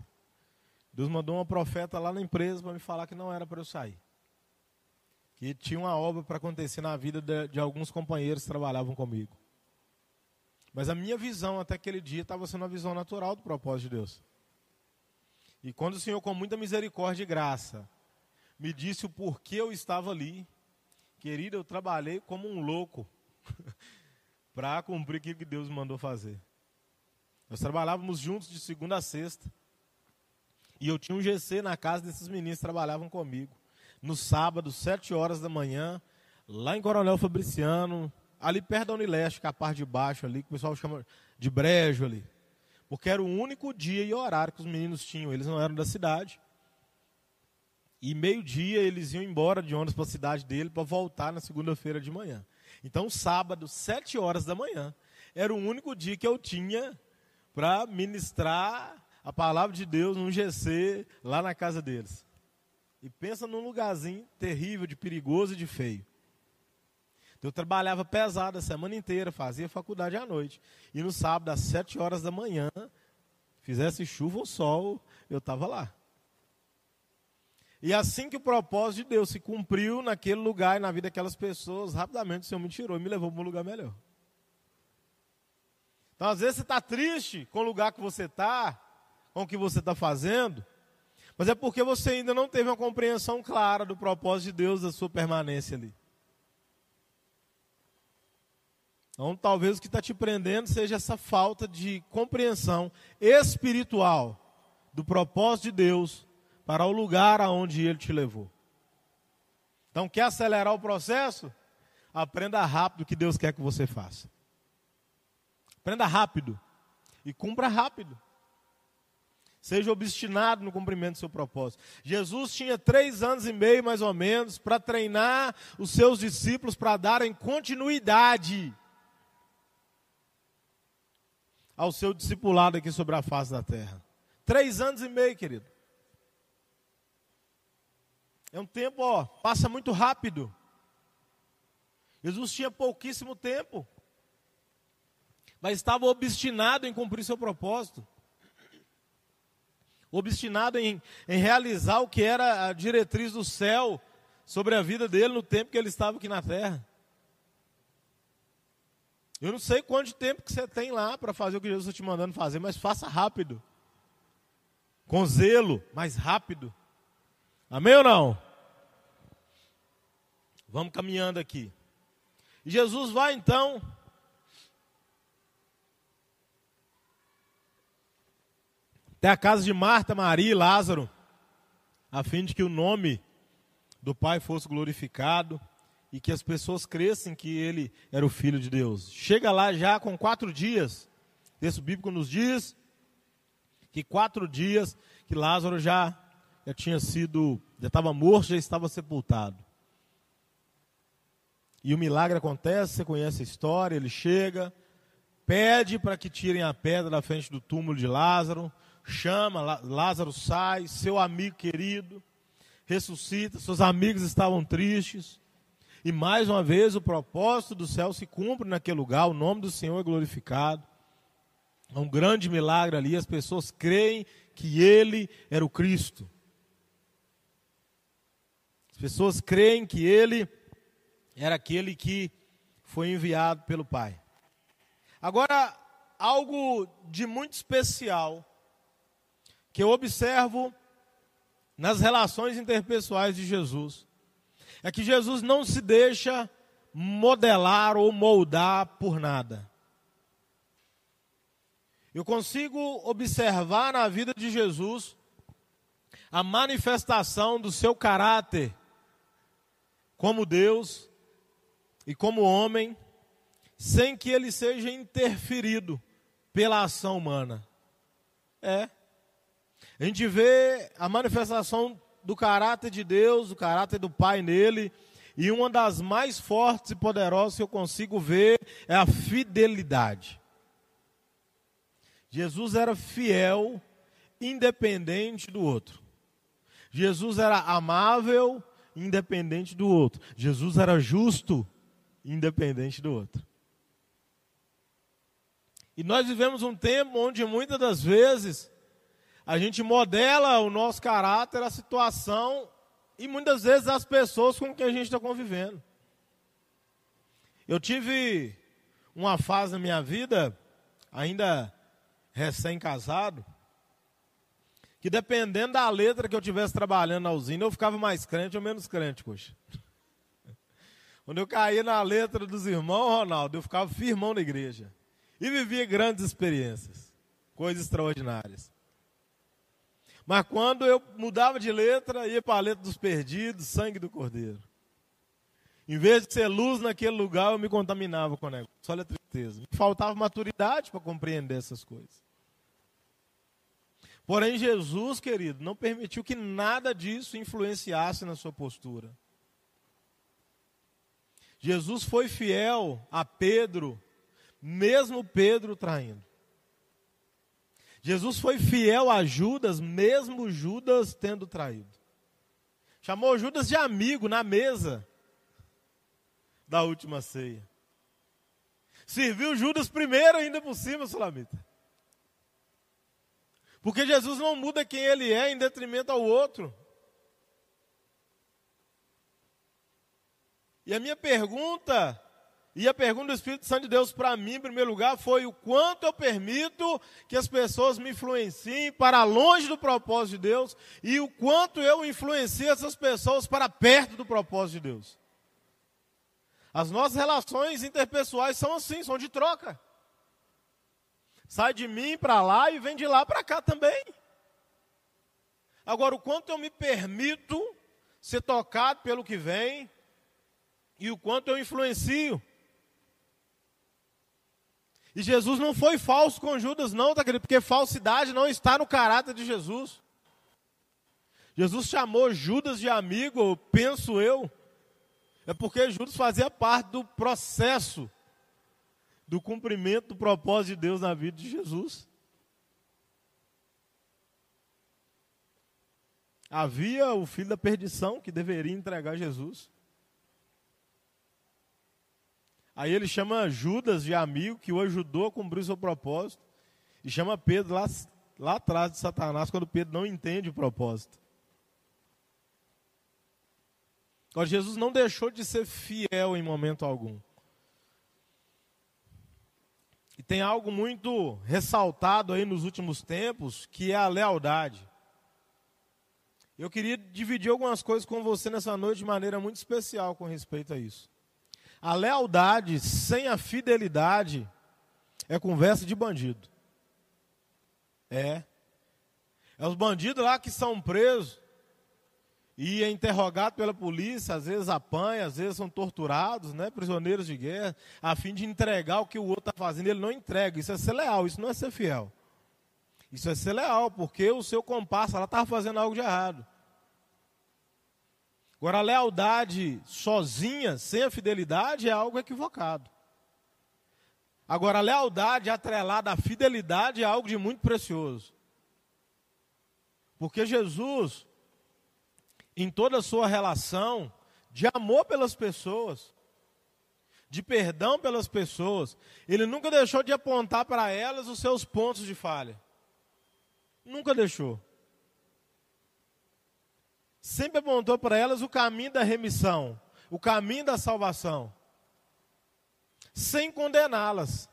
Speaker 1: Deus mandou uma profeta lá na empresa para me falar que não era para eu sair. Que tinha uma obra para acontecer na vida de, de, alguns companheiros que trabalhavam comigo. Mas a minha visão até aquele dia estava sendo uma visão natural do propósito de Deus. E quando o Senhor, com muita misericórdia e graça, me disse o porquê eu estava ali, Querida, eu trabalhei como um louco para cumprir aquilo que Deus me mandou fazer. Nós trabalhávamos juntos de segunda a sexta. E eu tinha um GC na casa desses meninos que trabalhavam comigo. No sábado, sete horas da manhã, lá em Coronel Fabriciano, ali perto da Unileste, que é a parte de baixo ali, que o pessoal chama de brejo ali. Porque era o único dia e horário que os meninos tinham. Eles não eram da cidade. E meio-dia eles iam embora de ônibus para a cidade dele para voltar na segunda-feira de manhã. Então, sábado, sete horas da manhã, era o único dia que eu tinha para ministrar a palavra de Deus num GC lá na casa deles. E pensa num lugarzinho terrível, de perigoso e de feio. Eu trabalhava pesado a semana inteira, fazia faculdade à noite. E no sábado, às sete horas da manhã, fizesse chuva ou sol, eu estava lá. E assim que o propósito de Deus se cumpriu naquele lugar e na vida daquelas pessoas, rapidamente o Senhor me tirou e me levou para um lugar melhor. Então, às vezes, você está triste com o lugar que você está, com o que você está fazendo, mas é porque você ainda não teve uma compreensão clara do propósito de Deus da sua permanência ali. Então, talvez o que está te prendendo seja essa falta de compreensão espiritual do propósito de Deus para o lugar aonde Ele te levou. Então, quer acelerar o processo? Aprenda rápido o que Deus quer que você faça. Aprenda rápido e cumpra rápido. Seja obstinado no cumprimento do seu propósito. Jesus tinha três anos e meio, mais ou menos, para treinar os seus discípulos para darem continuidade ao seu discipulado aqui sobre a face da terra. Três anos e meio, querido. É um tempo, ó, passa muito rápido. Jesus tinha pouquíssimo tempo mas estava obstinado em cumprir seu propósito. Obstinado em, em realizar o que era a diretriz do céu sobre a vida dele no tempo que ele estava aqui na terra. Eu não sei quanto tempo que você tem lá para fazer o que Jesus está te mandando fazer, mas faça rápido. Com zelo, mais rápido. Amém ou não? Vamos caminhando aqui. Jesus vai então até a casa de Marta, Maria e Lázaro, a fim de que o nome do Pai fosse glorificado e que as pessoas crescem que ele era o Filho de Deus. Chega lá já com quatro dias, o texto bíblico nos diz que quatro dias que Lázaro já, já tinha sido, já estava morto, já estava sepultado. E o milagre acontece, você conhece a história, ele chega, pede para que tirem a pedra da frente do túmulo de Lázaro, chama, Lázaro sai, seu amigo querido, ressuscita, seus amigos estavam tristes. E mais uma vez o propósito do céu se cumpre naquele lugar, o nome do Senhor é glorificado. É um grande milagre ali, as pessoas creem que ele era o Cristo. As pessoas creem que ele era aquele que foi enviado pelo Pai. Agora, algo de muito especial que eu observo nas relações interpessoais de Jesus é que Jesus não se deixa modelar ou moldar por nada. Eu consigo observar na vida de Jesus a manifestação do seu caráter como Deus e como homem, sem que ele seja interferido pela ação humana. É. A gente vê a manifestação do caráter de Deus, o caráter do Pai nele, e uma das mais fortes e poderosas que eu consigo ver é a fidelidade. Jesus era fiel, independente do outro. Jesus era amável, independente do outro. Jesus era justo, independente do outro. E nós vivemos um tempo onde muitas das vezes a gente modela o nosso caráter, a situação e muitas vezes as pessoas com quem a gente está convivendo. Eu tive uma fase na minha vida, ainda recém-casado, que dependendo da letra que eu tivesse trabalhando na usina, eu ficava mais crente ou menos crente, coxa. Quando eu caía na letra dos irmãos, Ronaldo, eu ficava firmão na igreja. E vivia grandes experiências, coisas extraordinárias. Mas quando eu mudava de letra, ia para a letra dos perdidos, sangue do cordeiro. Em vez de ser luz naquele lugar, eu me contaminava com o negócio. Olha a tristeza. Me faltava maturidade para compreender essas coisas. Porém, Jesus, querido, não permitiu que nada disso influenciasse na sua postura. Jesus foi fiel a Pedro, mesmo Pedro traindo. Jesus foi fiel a Judas, mesmo Judas tendo traído. Chamou Judas de amigo na mesa da última ceia. Serviu Judas primeiro ainda por cima, Sulamita. Porque Jesus não muda quem ele é em detrimento ao outro. E a minha pergunta e a pergunta do Espírito Santo de Deus para mim, em primeiro lugar, foi o quanto eu permito que as pessoas me influenciem para longe do propósito de Deus e o quanto eu influencio essas pessoas para perto do propósito de Deus. As nossas relações interpessoais são assim, são de troca. Sai de mim para lá e vem de lá para cá também. Agora, o quanto eu me permito ser tocado pelo que vem e o quanto eu influencio. E Jesus não foi falso com Judas, não, tá querido? Porque falsidade não está no caráter de Jesus. Jesus chamou Judas de amigo, penso eu, é porque Judas fazia parte do processo do cumprimento do propósito de Deus na vida de Jesus. Havia o filho da perdição que deveria entregar Jesus. Aí ele chama Judas de amigo que o ajudou a cumprir o seu propósito. E chama Pedro lá, lá atrás de Satanás, quando Pedro não entende o propósito. Agora, Jesus não deixou de ser fiel em momento algum. E tem algo muito ressaltado aí nos últimos tempos, que é a lealdade. Eu queria dividir algumas coisas com você nessa noite de maneira muito especial com respeito a isso. A lealdade sem a fidelidade é conversa de bandido. É. É os bandidos lá que são presos e é interrogado pela polícia, às vezes apanha, às vezes são torturados, né, prisioneiros de guerra, a fim de entregar o que o outro está fazendo. Ele não entrega. Isso é ser leal, isso não é ser fiel. Isso é ser leal, porque o seu compasso, ela estava fazendo algo de errado. Agora, a lealdade sozinha, sem a fidelidade, é algo equivocado. Agora, a lealdade atrelada à fidelidade é algo de muito precioso. Porque Jesus, em toda a sua relação de amor pelas pessoas, de perdão pelas pessoas, ele nunca deixou de apontar para elas os seus pontos de falha. Nunca deixou. Sempre apontou para elas o caminho da remissão, o caminho da salvação, sem condená-las.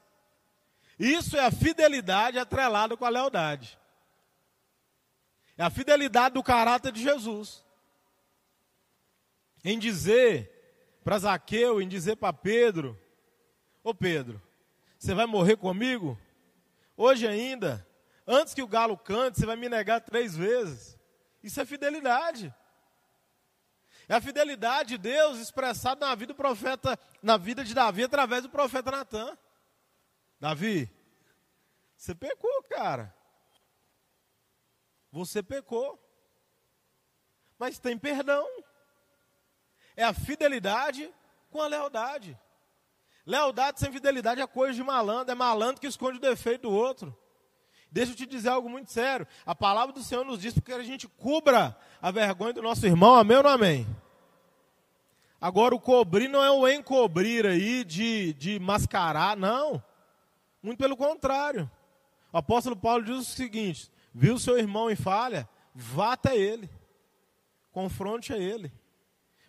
Speaker 1: Isso é a fidelidade atrelada com a lealdade. É a fidelidade do caráter de Jesus em dizer para Zaqueu, em dizer para Pedro: Ô Pedro, você vai morrer comigo? Hoje ainda, antes que o galo cante, você vai me negar três vezes. Isso é fidelidade. É a fidelidade de Deus expressada na vida do profeta, na vida de Davi através do profeta Natan. Davi, você pecou, cara. Você pecou. Mas tem perdão. É a fidelidade com a lealdade. Lealdade sem fidelidade é coisa de malandro, é malandro que esconde o defeito do outro. Deixa eu te dizer algo muito sério. A palavra do Senhor nos diz que a gente cubra a vergonha do nosso irmão, amém ou não amém? Agora, o cobrir não é o encobrir aí de, de mascarar, não. Muito pelo contrário. O apóstolo Paulo diz o seguinte: viu seu irmão em falha, vá até ele, confronte a ele.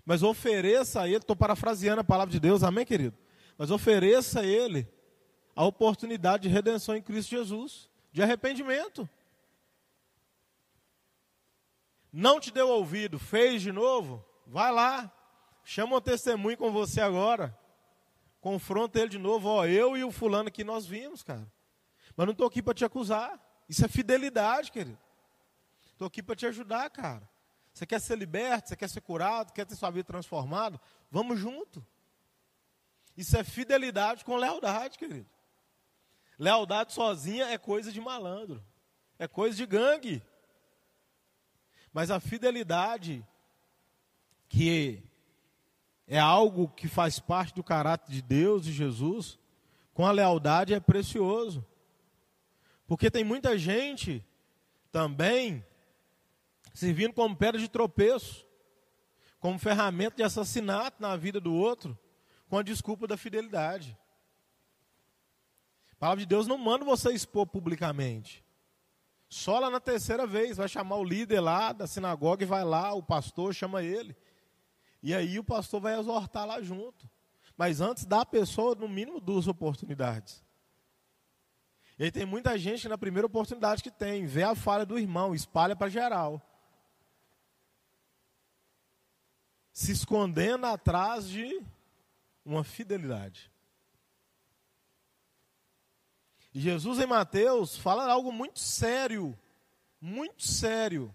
Speaker 1: Mas ofereça a ele, estou parafraseando a palavra de Deus, amém, querido? Mas ofereça a ele a oportunidade de redenção em Cristo Jesus, de arrependimento. Não te deu ouvido, fez de novo? Vai lá, chama um testemunho com você agora. Confronta ele de novo, ó, eu e o fulano que nós vimos, cara. Mas não estou aqui para te acusar. Isso é fidelidade, querido. Estou aqui para te ajudar, cara. Você quer ser liberto, você quer ser curado, quer ter sua vida transformada? Vamos junto. Isso é fidelidade com lealdade, querido. Lealdade sozinha é coisa de malandro, é coisa de gangue. Mas a fidelidade, que é algo que faz parte do caráter de Deus e Jesus, com a lealdade é precioso. Porque tem muita gente também servindo como pedra de tropeço, como ferramenta de assassinato na vida do outro, com a desculpa da fidelidade. Palavra de Deus não manda você expor publicamente. Só lá na terceira vez, vai chamar o líder lá da sinagoga e vai lá, o pastor chama ele. E aí o pastor vai exortar lá junto. Mas antes dá a pessoa, no mínimo, duas oportunidades. E aí tem muita gente na primeira oportunidade que tem, vê a falha do irmão, espalha para geral. se escondendo atrás de uma fidelidade. E Jesus em Mateus fala algo muito sério, muito sério.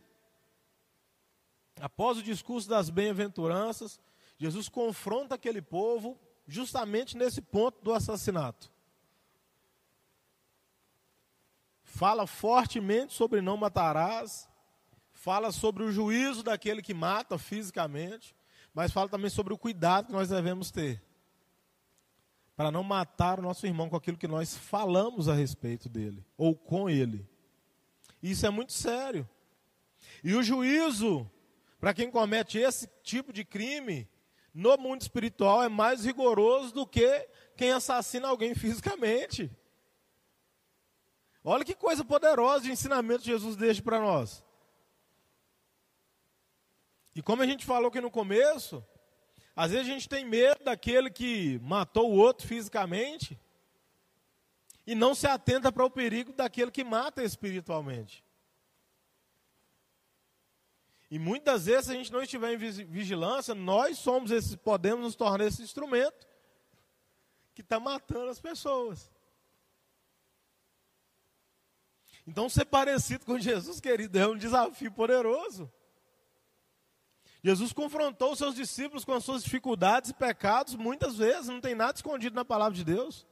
Speaker 1: Após o discurso das bem-aventuranças, Jesus confronta aquele povo justamente nesse ponto do assassinato. Fala fortemente sobre não matarás, fala sobre o juízo daquele que mata fisicamente, mas fala também sobre o cuidado que nós devemos ter para não matar o nosso irmão com aquilo que nós falamos a respeito dele ou com ele. Isso é muito sério. E o juízo para quem comete esse tipo de crime no mundo espiritual é mais rigoroso do que quem assassina alguém fisicamente. Olha que coisa poderosa de ensinamento Jesus deixa para nós. E como a gente falou aqui no começo, às vezes a gente tem medo daquele que matou o outro fisicamente e não se atenta para o perigo daquele que mata espiritualmente. E muitas vezes, se a gente não estiver em vigilância, nós somos esse, podemos nos tornar esse instrumento que está matando as pessoas. Então, ser parecido com Jesus, querido, é um desafio poderoso. Jesus confrontou seus discípulos com as suas dificuldades e pecados muitas vezes, não tem nada escondido na palavra de Deus.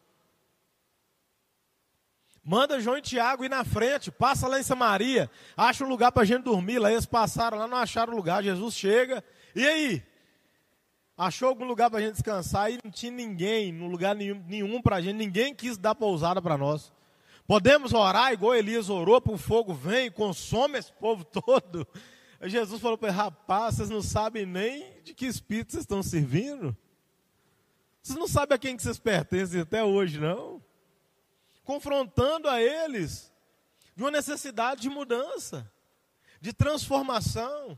Speaker 1: Manda João e Tiago ir na frente, passa lá em Samaria, acha um lugar para a gente dormir. Lá eles passaram lá, não acharam lugar. Jesus chega, e aí? Achou algum lugar para a gente descansar? E não tinha ninguém, no lugar nenhum, nenhum para a gente, ninguém quis dar pousada para nós. Podemos orar igual Elias orou para o fogo vem consome esse povo todo. Jesus falou para ele, rapaz, vocês não sabem nem de que espírito vocês estão servindo? Vocês não sabem a quem que vocês pertencem até hoje, não? confrontando a eles de uma necessidade de mudança, de transformação.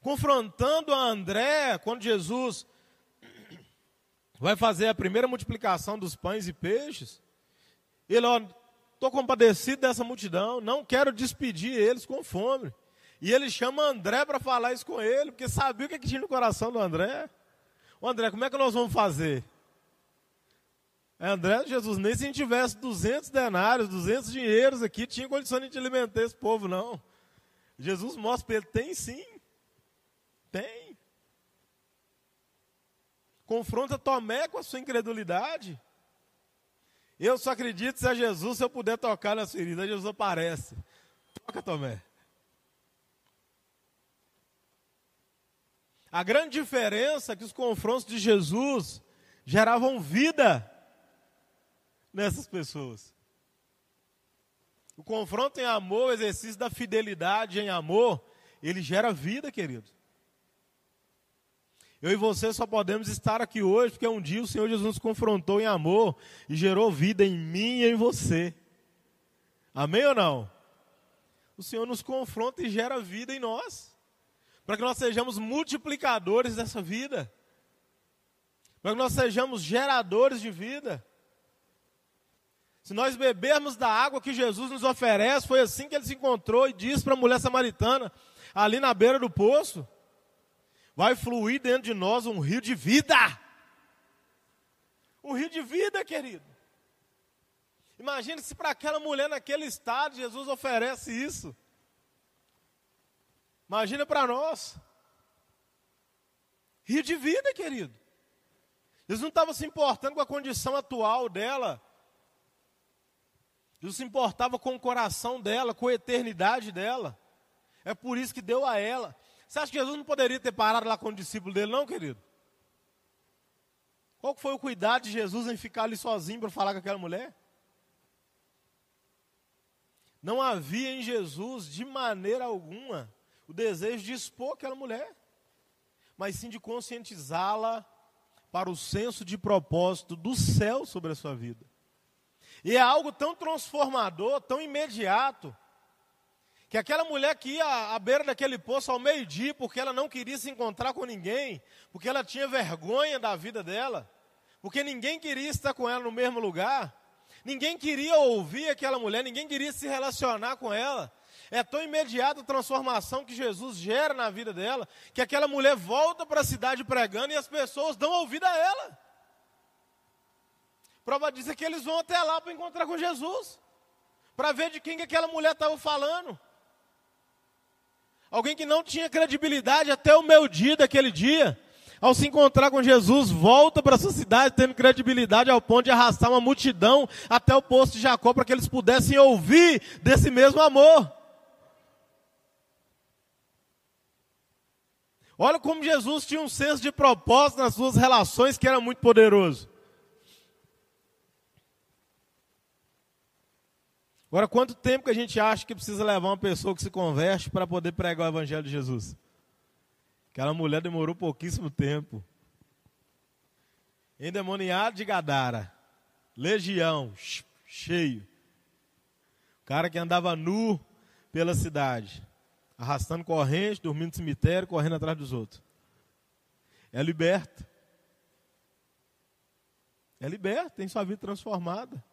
Speaker 1: Confrontando a André, quando Jesus vai fazer a primeira multiplicação dos pães e peixes, ele, ó, estou compadecido dessa multidão, não quero despedir eles com fome. E ele chama André para falar isso com ele, porque sabia o que, é que tinha no coração do André. O André, como é que nós vamos fazer? André Jesus, nem se a gente tivesse 200 denários, 200 dinheiros aqui, tinha condição de alimentar esse povo, não. Jesus mostra para ele, tem sim. Tem. Confronta Tomé com a sua incredulidade. Eu só acredito se é Jesus, se eu puder tocar na sua ferida. Jesus aparece. Toca, Tomé. A grande diferença é que os confrontos de Jesus geravam vida nessas pessoas. O confronto em amor, o exercício da fidelidade em amor, ele gera vida, querido. Eu e você só podemos estar aqui hoje porque um dia o Senhor Jesus nos confrontou em amor e gerou vida em mim e em você. Amém ou não? O Senhor nos confronta e gera vida em nós, para que nós sejamos multiplicadores dessa vida, para que nós sejamos geradores de vida. Se nós bebermos da água que Jesus nos oferece, foi assim que ele se encontrou e disse para a mulher samaritana, ali na beira do poço: vai fluir dentro de nós um rio de vida. Um rio de vida, querido. Imagine se para aquela mulher naquele estado Jesus oferece isso. Imagina para nós. Rio de vida, querido. Jesus não estava se importando com a condição atual dela Jesus se importava com o coração dela, com a eternidade dela. É por isso que deu a ela. Você acha que Jesus não poderia ter parado lá com o discípulo dele, não, querido? Qual foi o cuidado de Jesus em ficar ali sozinho para falar com aquela mulher? Não havia em Jesus, de maneira alguma, o desejo de expor aquela mulher, mas sim de conscientizá-la para o senso de propósito do céu sobre a sua vida. E é algo tão transformador, tão imediato, que aquela mulher que ia à beira daquele poço ao meio-dia, porque ela não queria se encontrar com ninguém, porque ela tinha vergonha da vida dela, porque ninguém queria estar com ela no mesmo lugar, ninguém queria ouvir aquela mulher, ninguém queria se relacionar com ela. É tão imediata a transformação que Jesus gera na vida dela, que aquela mulher volta para a cidade pregando e as pessoas dão ouvido a ela. Prova disso é que eles vão até lá para encontrar com Jesus, para ver de quem que aquela mulher estava falando. Alguém que não tinha credibilidade até o meu dia daquele dia, ao se encontrar com Jesus, volta para sua cidade tendo credibilidade ao ponto de arrastar uma multidão até o posto de Jacó para que eles pudessem ouvir desse mesmo amor. Olha como Jesus tinha um senso de propósito nas suas relações que era muito poderoso. Agora, quanto tempo que a gente acha que precisa levar uma pessoa que se converte para poder pregar o Evangelho de Jesus? Aquela mulher demorou pouquíssimo tempo. Endemoniado de Gadara, legião, cheio. O cara que andava nu pela cidade, arrastando corrente, dormindo no cemitério, correndo atrás dos outros. É liberto. É liberto, tem sua vida transformada.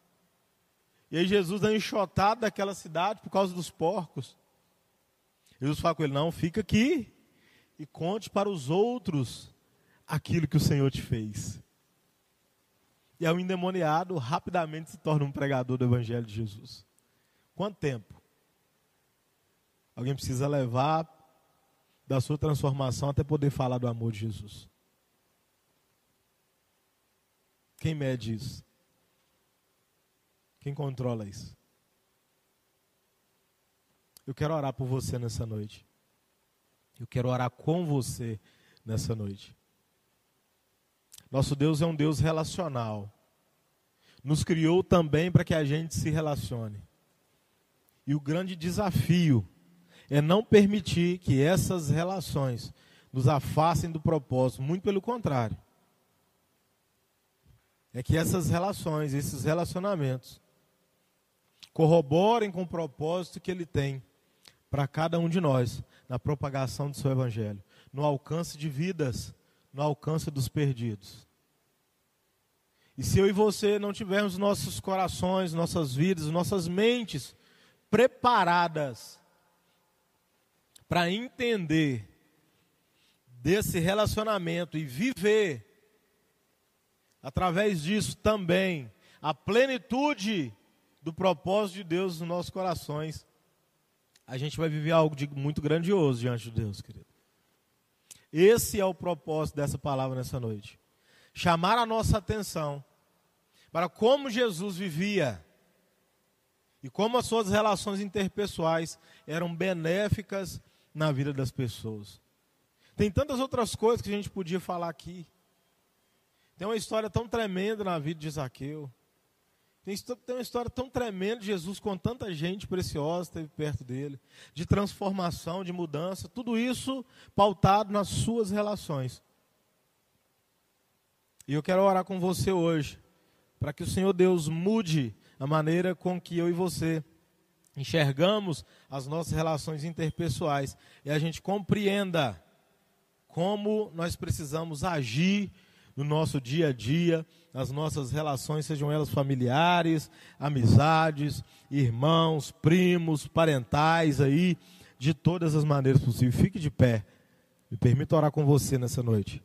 Speaker 1: E aí Jesus é enxotado daquela cidade por causa dos porcos. Jesus fala com ele: não, fica aqui e conte para os outros aquilo que o Senhor te fez. E aí o endemoniado rapidamente se torna um pregador do Evangelho de Jesus. Quanto tempo? Alguém precisa levar da sua transformação até poder falar do amor de Jesus. Quem mede isso? Quem controla isso? Eu quero orar por você nessa noite. Eu quero orar com você nessa noite. Nosso Deus é um Deus relacional. Nos criou também para que a gente se relacione. E o grande desafio é não permitir que essas relações nos afastem do propósito, muito pelo contrário. É que essas relações, esses relacionamentos, corroborem com o propósito que ele tem para cada um de nós na propagação do seu evangelho, no alcance de vidas, no alcance dos perdidos. E se eu e você não tivermos nossos corações, nossas vidas, nossas mentes preparadas para entender desse relacionamento e viver através disso também a plenitude do propósito de Deus nos nossos corações, a gente vai viver algo de muito grandioso diante de Deus, querido. Esse é o propósito dessa palavra nessa noite. Chamar a nossa atenção para como Jesus vivia e como as suas relações interpessoais eram benéficas na vida das pessoas. Tem tantas outras coisas que a gente podia falar aqui. Tem uma história tão tremenda na vida de Zaqueu. Tem, tem uma história tão tremenda de Jesus com tanta gente preciosa esteve perto dele, de transformação, de mudança, tudo isso pautado nas suas relações. E eu quero orar com você hoje, para que o Senhor Deus mude a maneira com que eu e você enxergamos as nossas relações interpessoais e a gente compreenda como nós precisamos agir no nosso dia a dia, nas nossas relações, sejam elas familiares, amizades, irmãos, primos, parentais aí, de todas as maneiras possíveis. Fique de pé. Me permita orar com você nessa noite.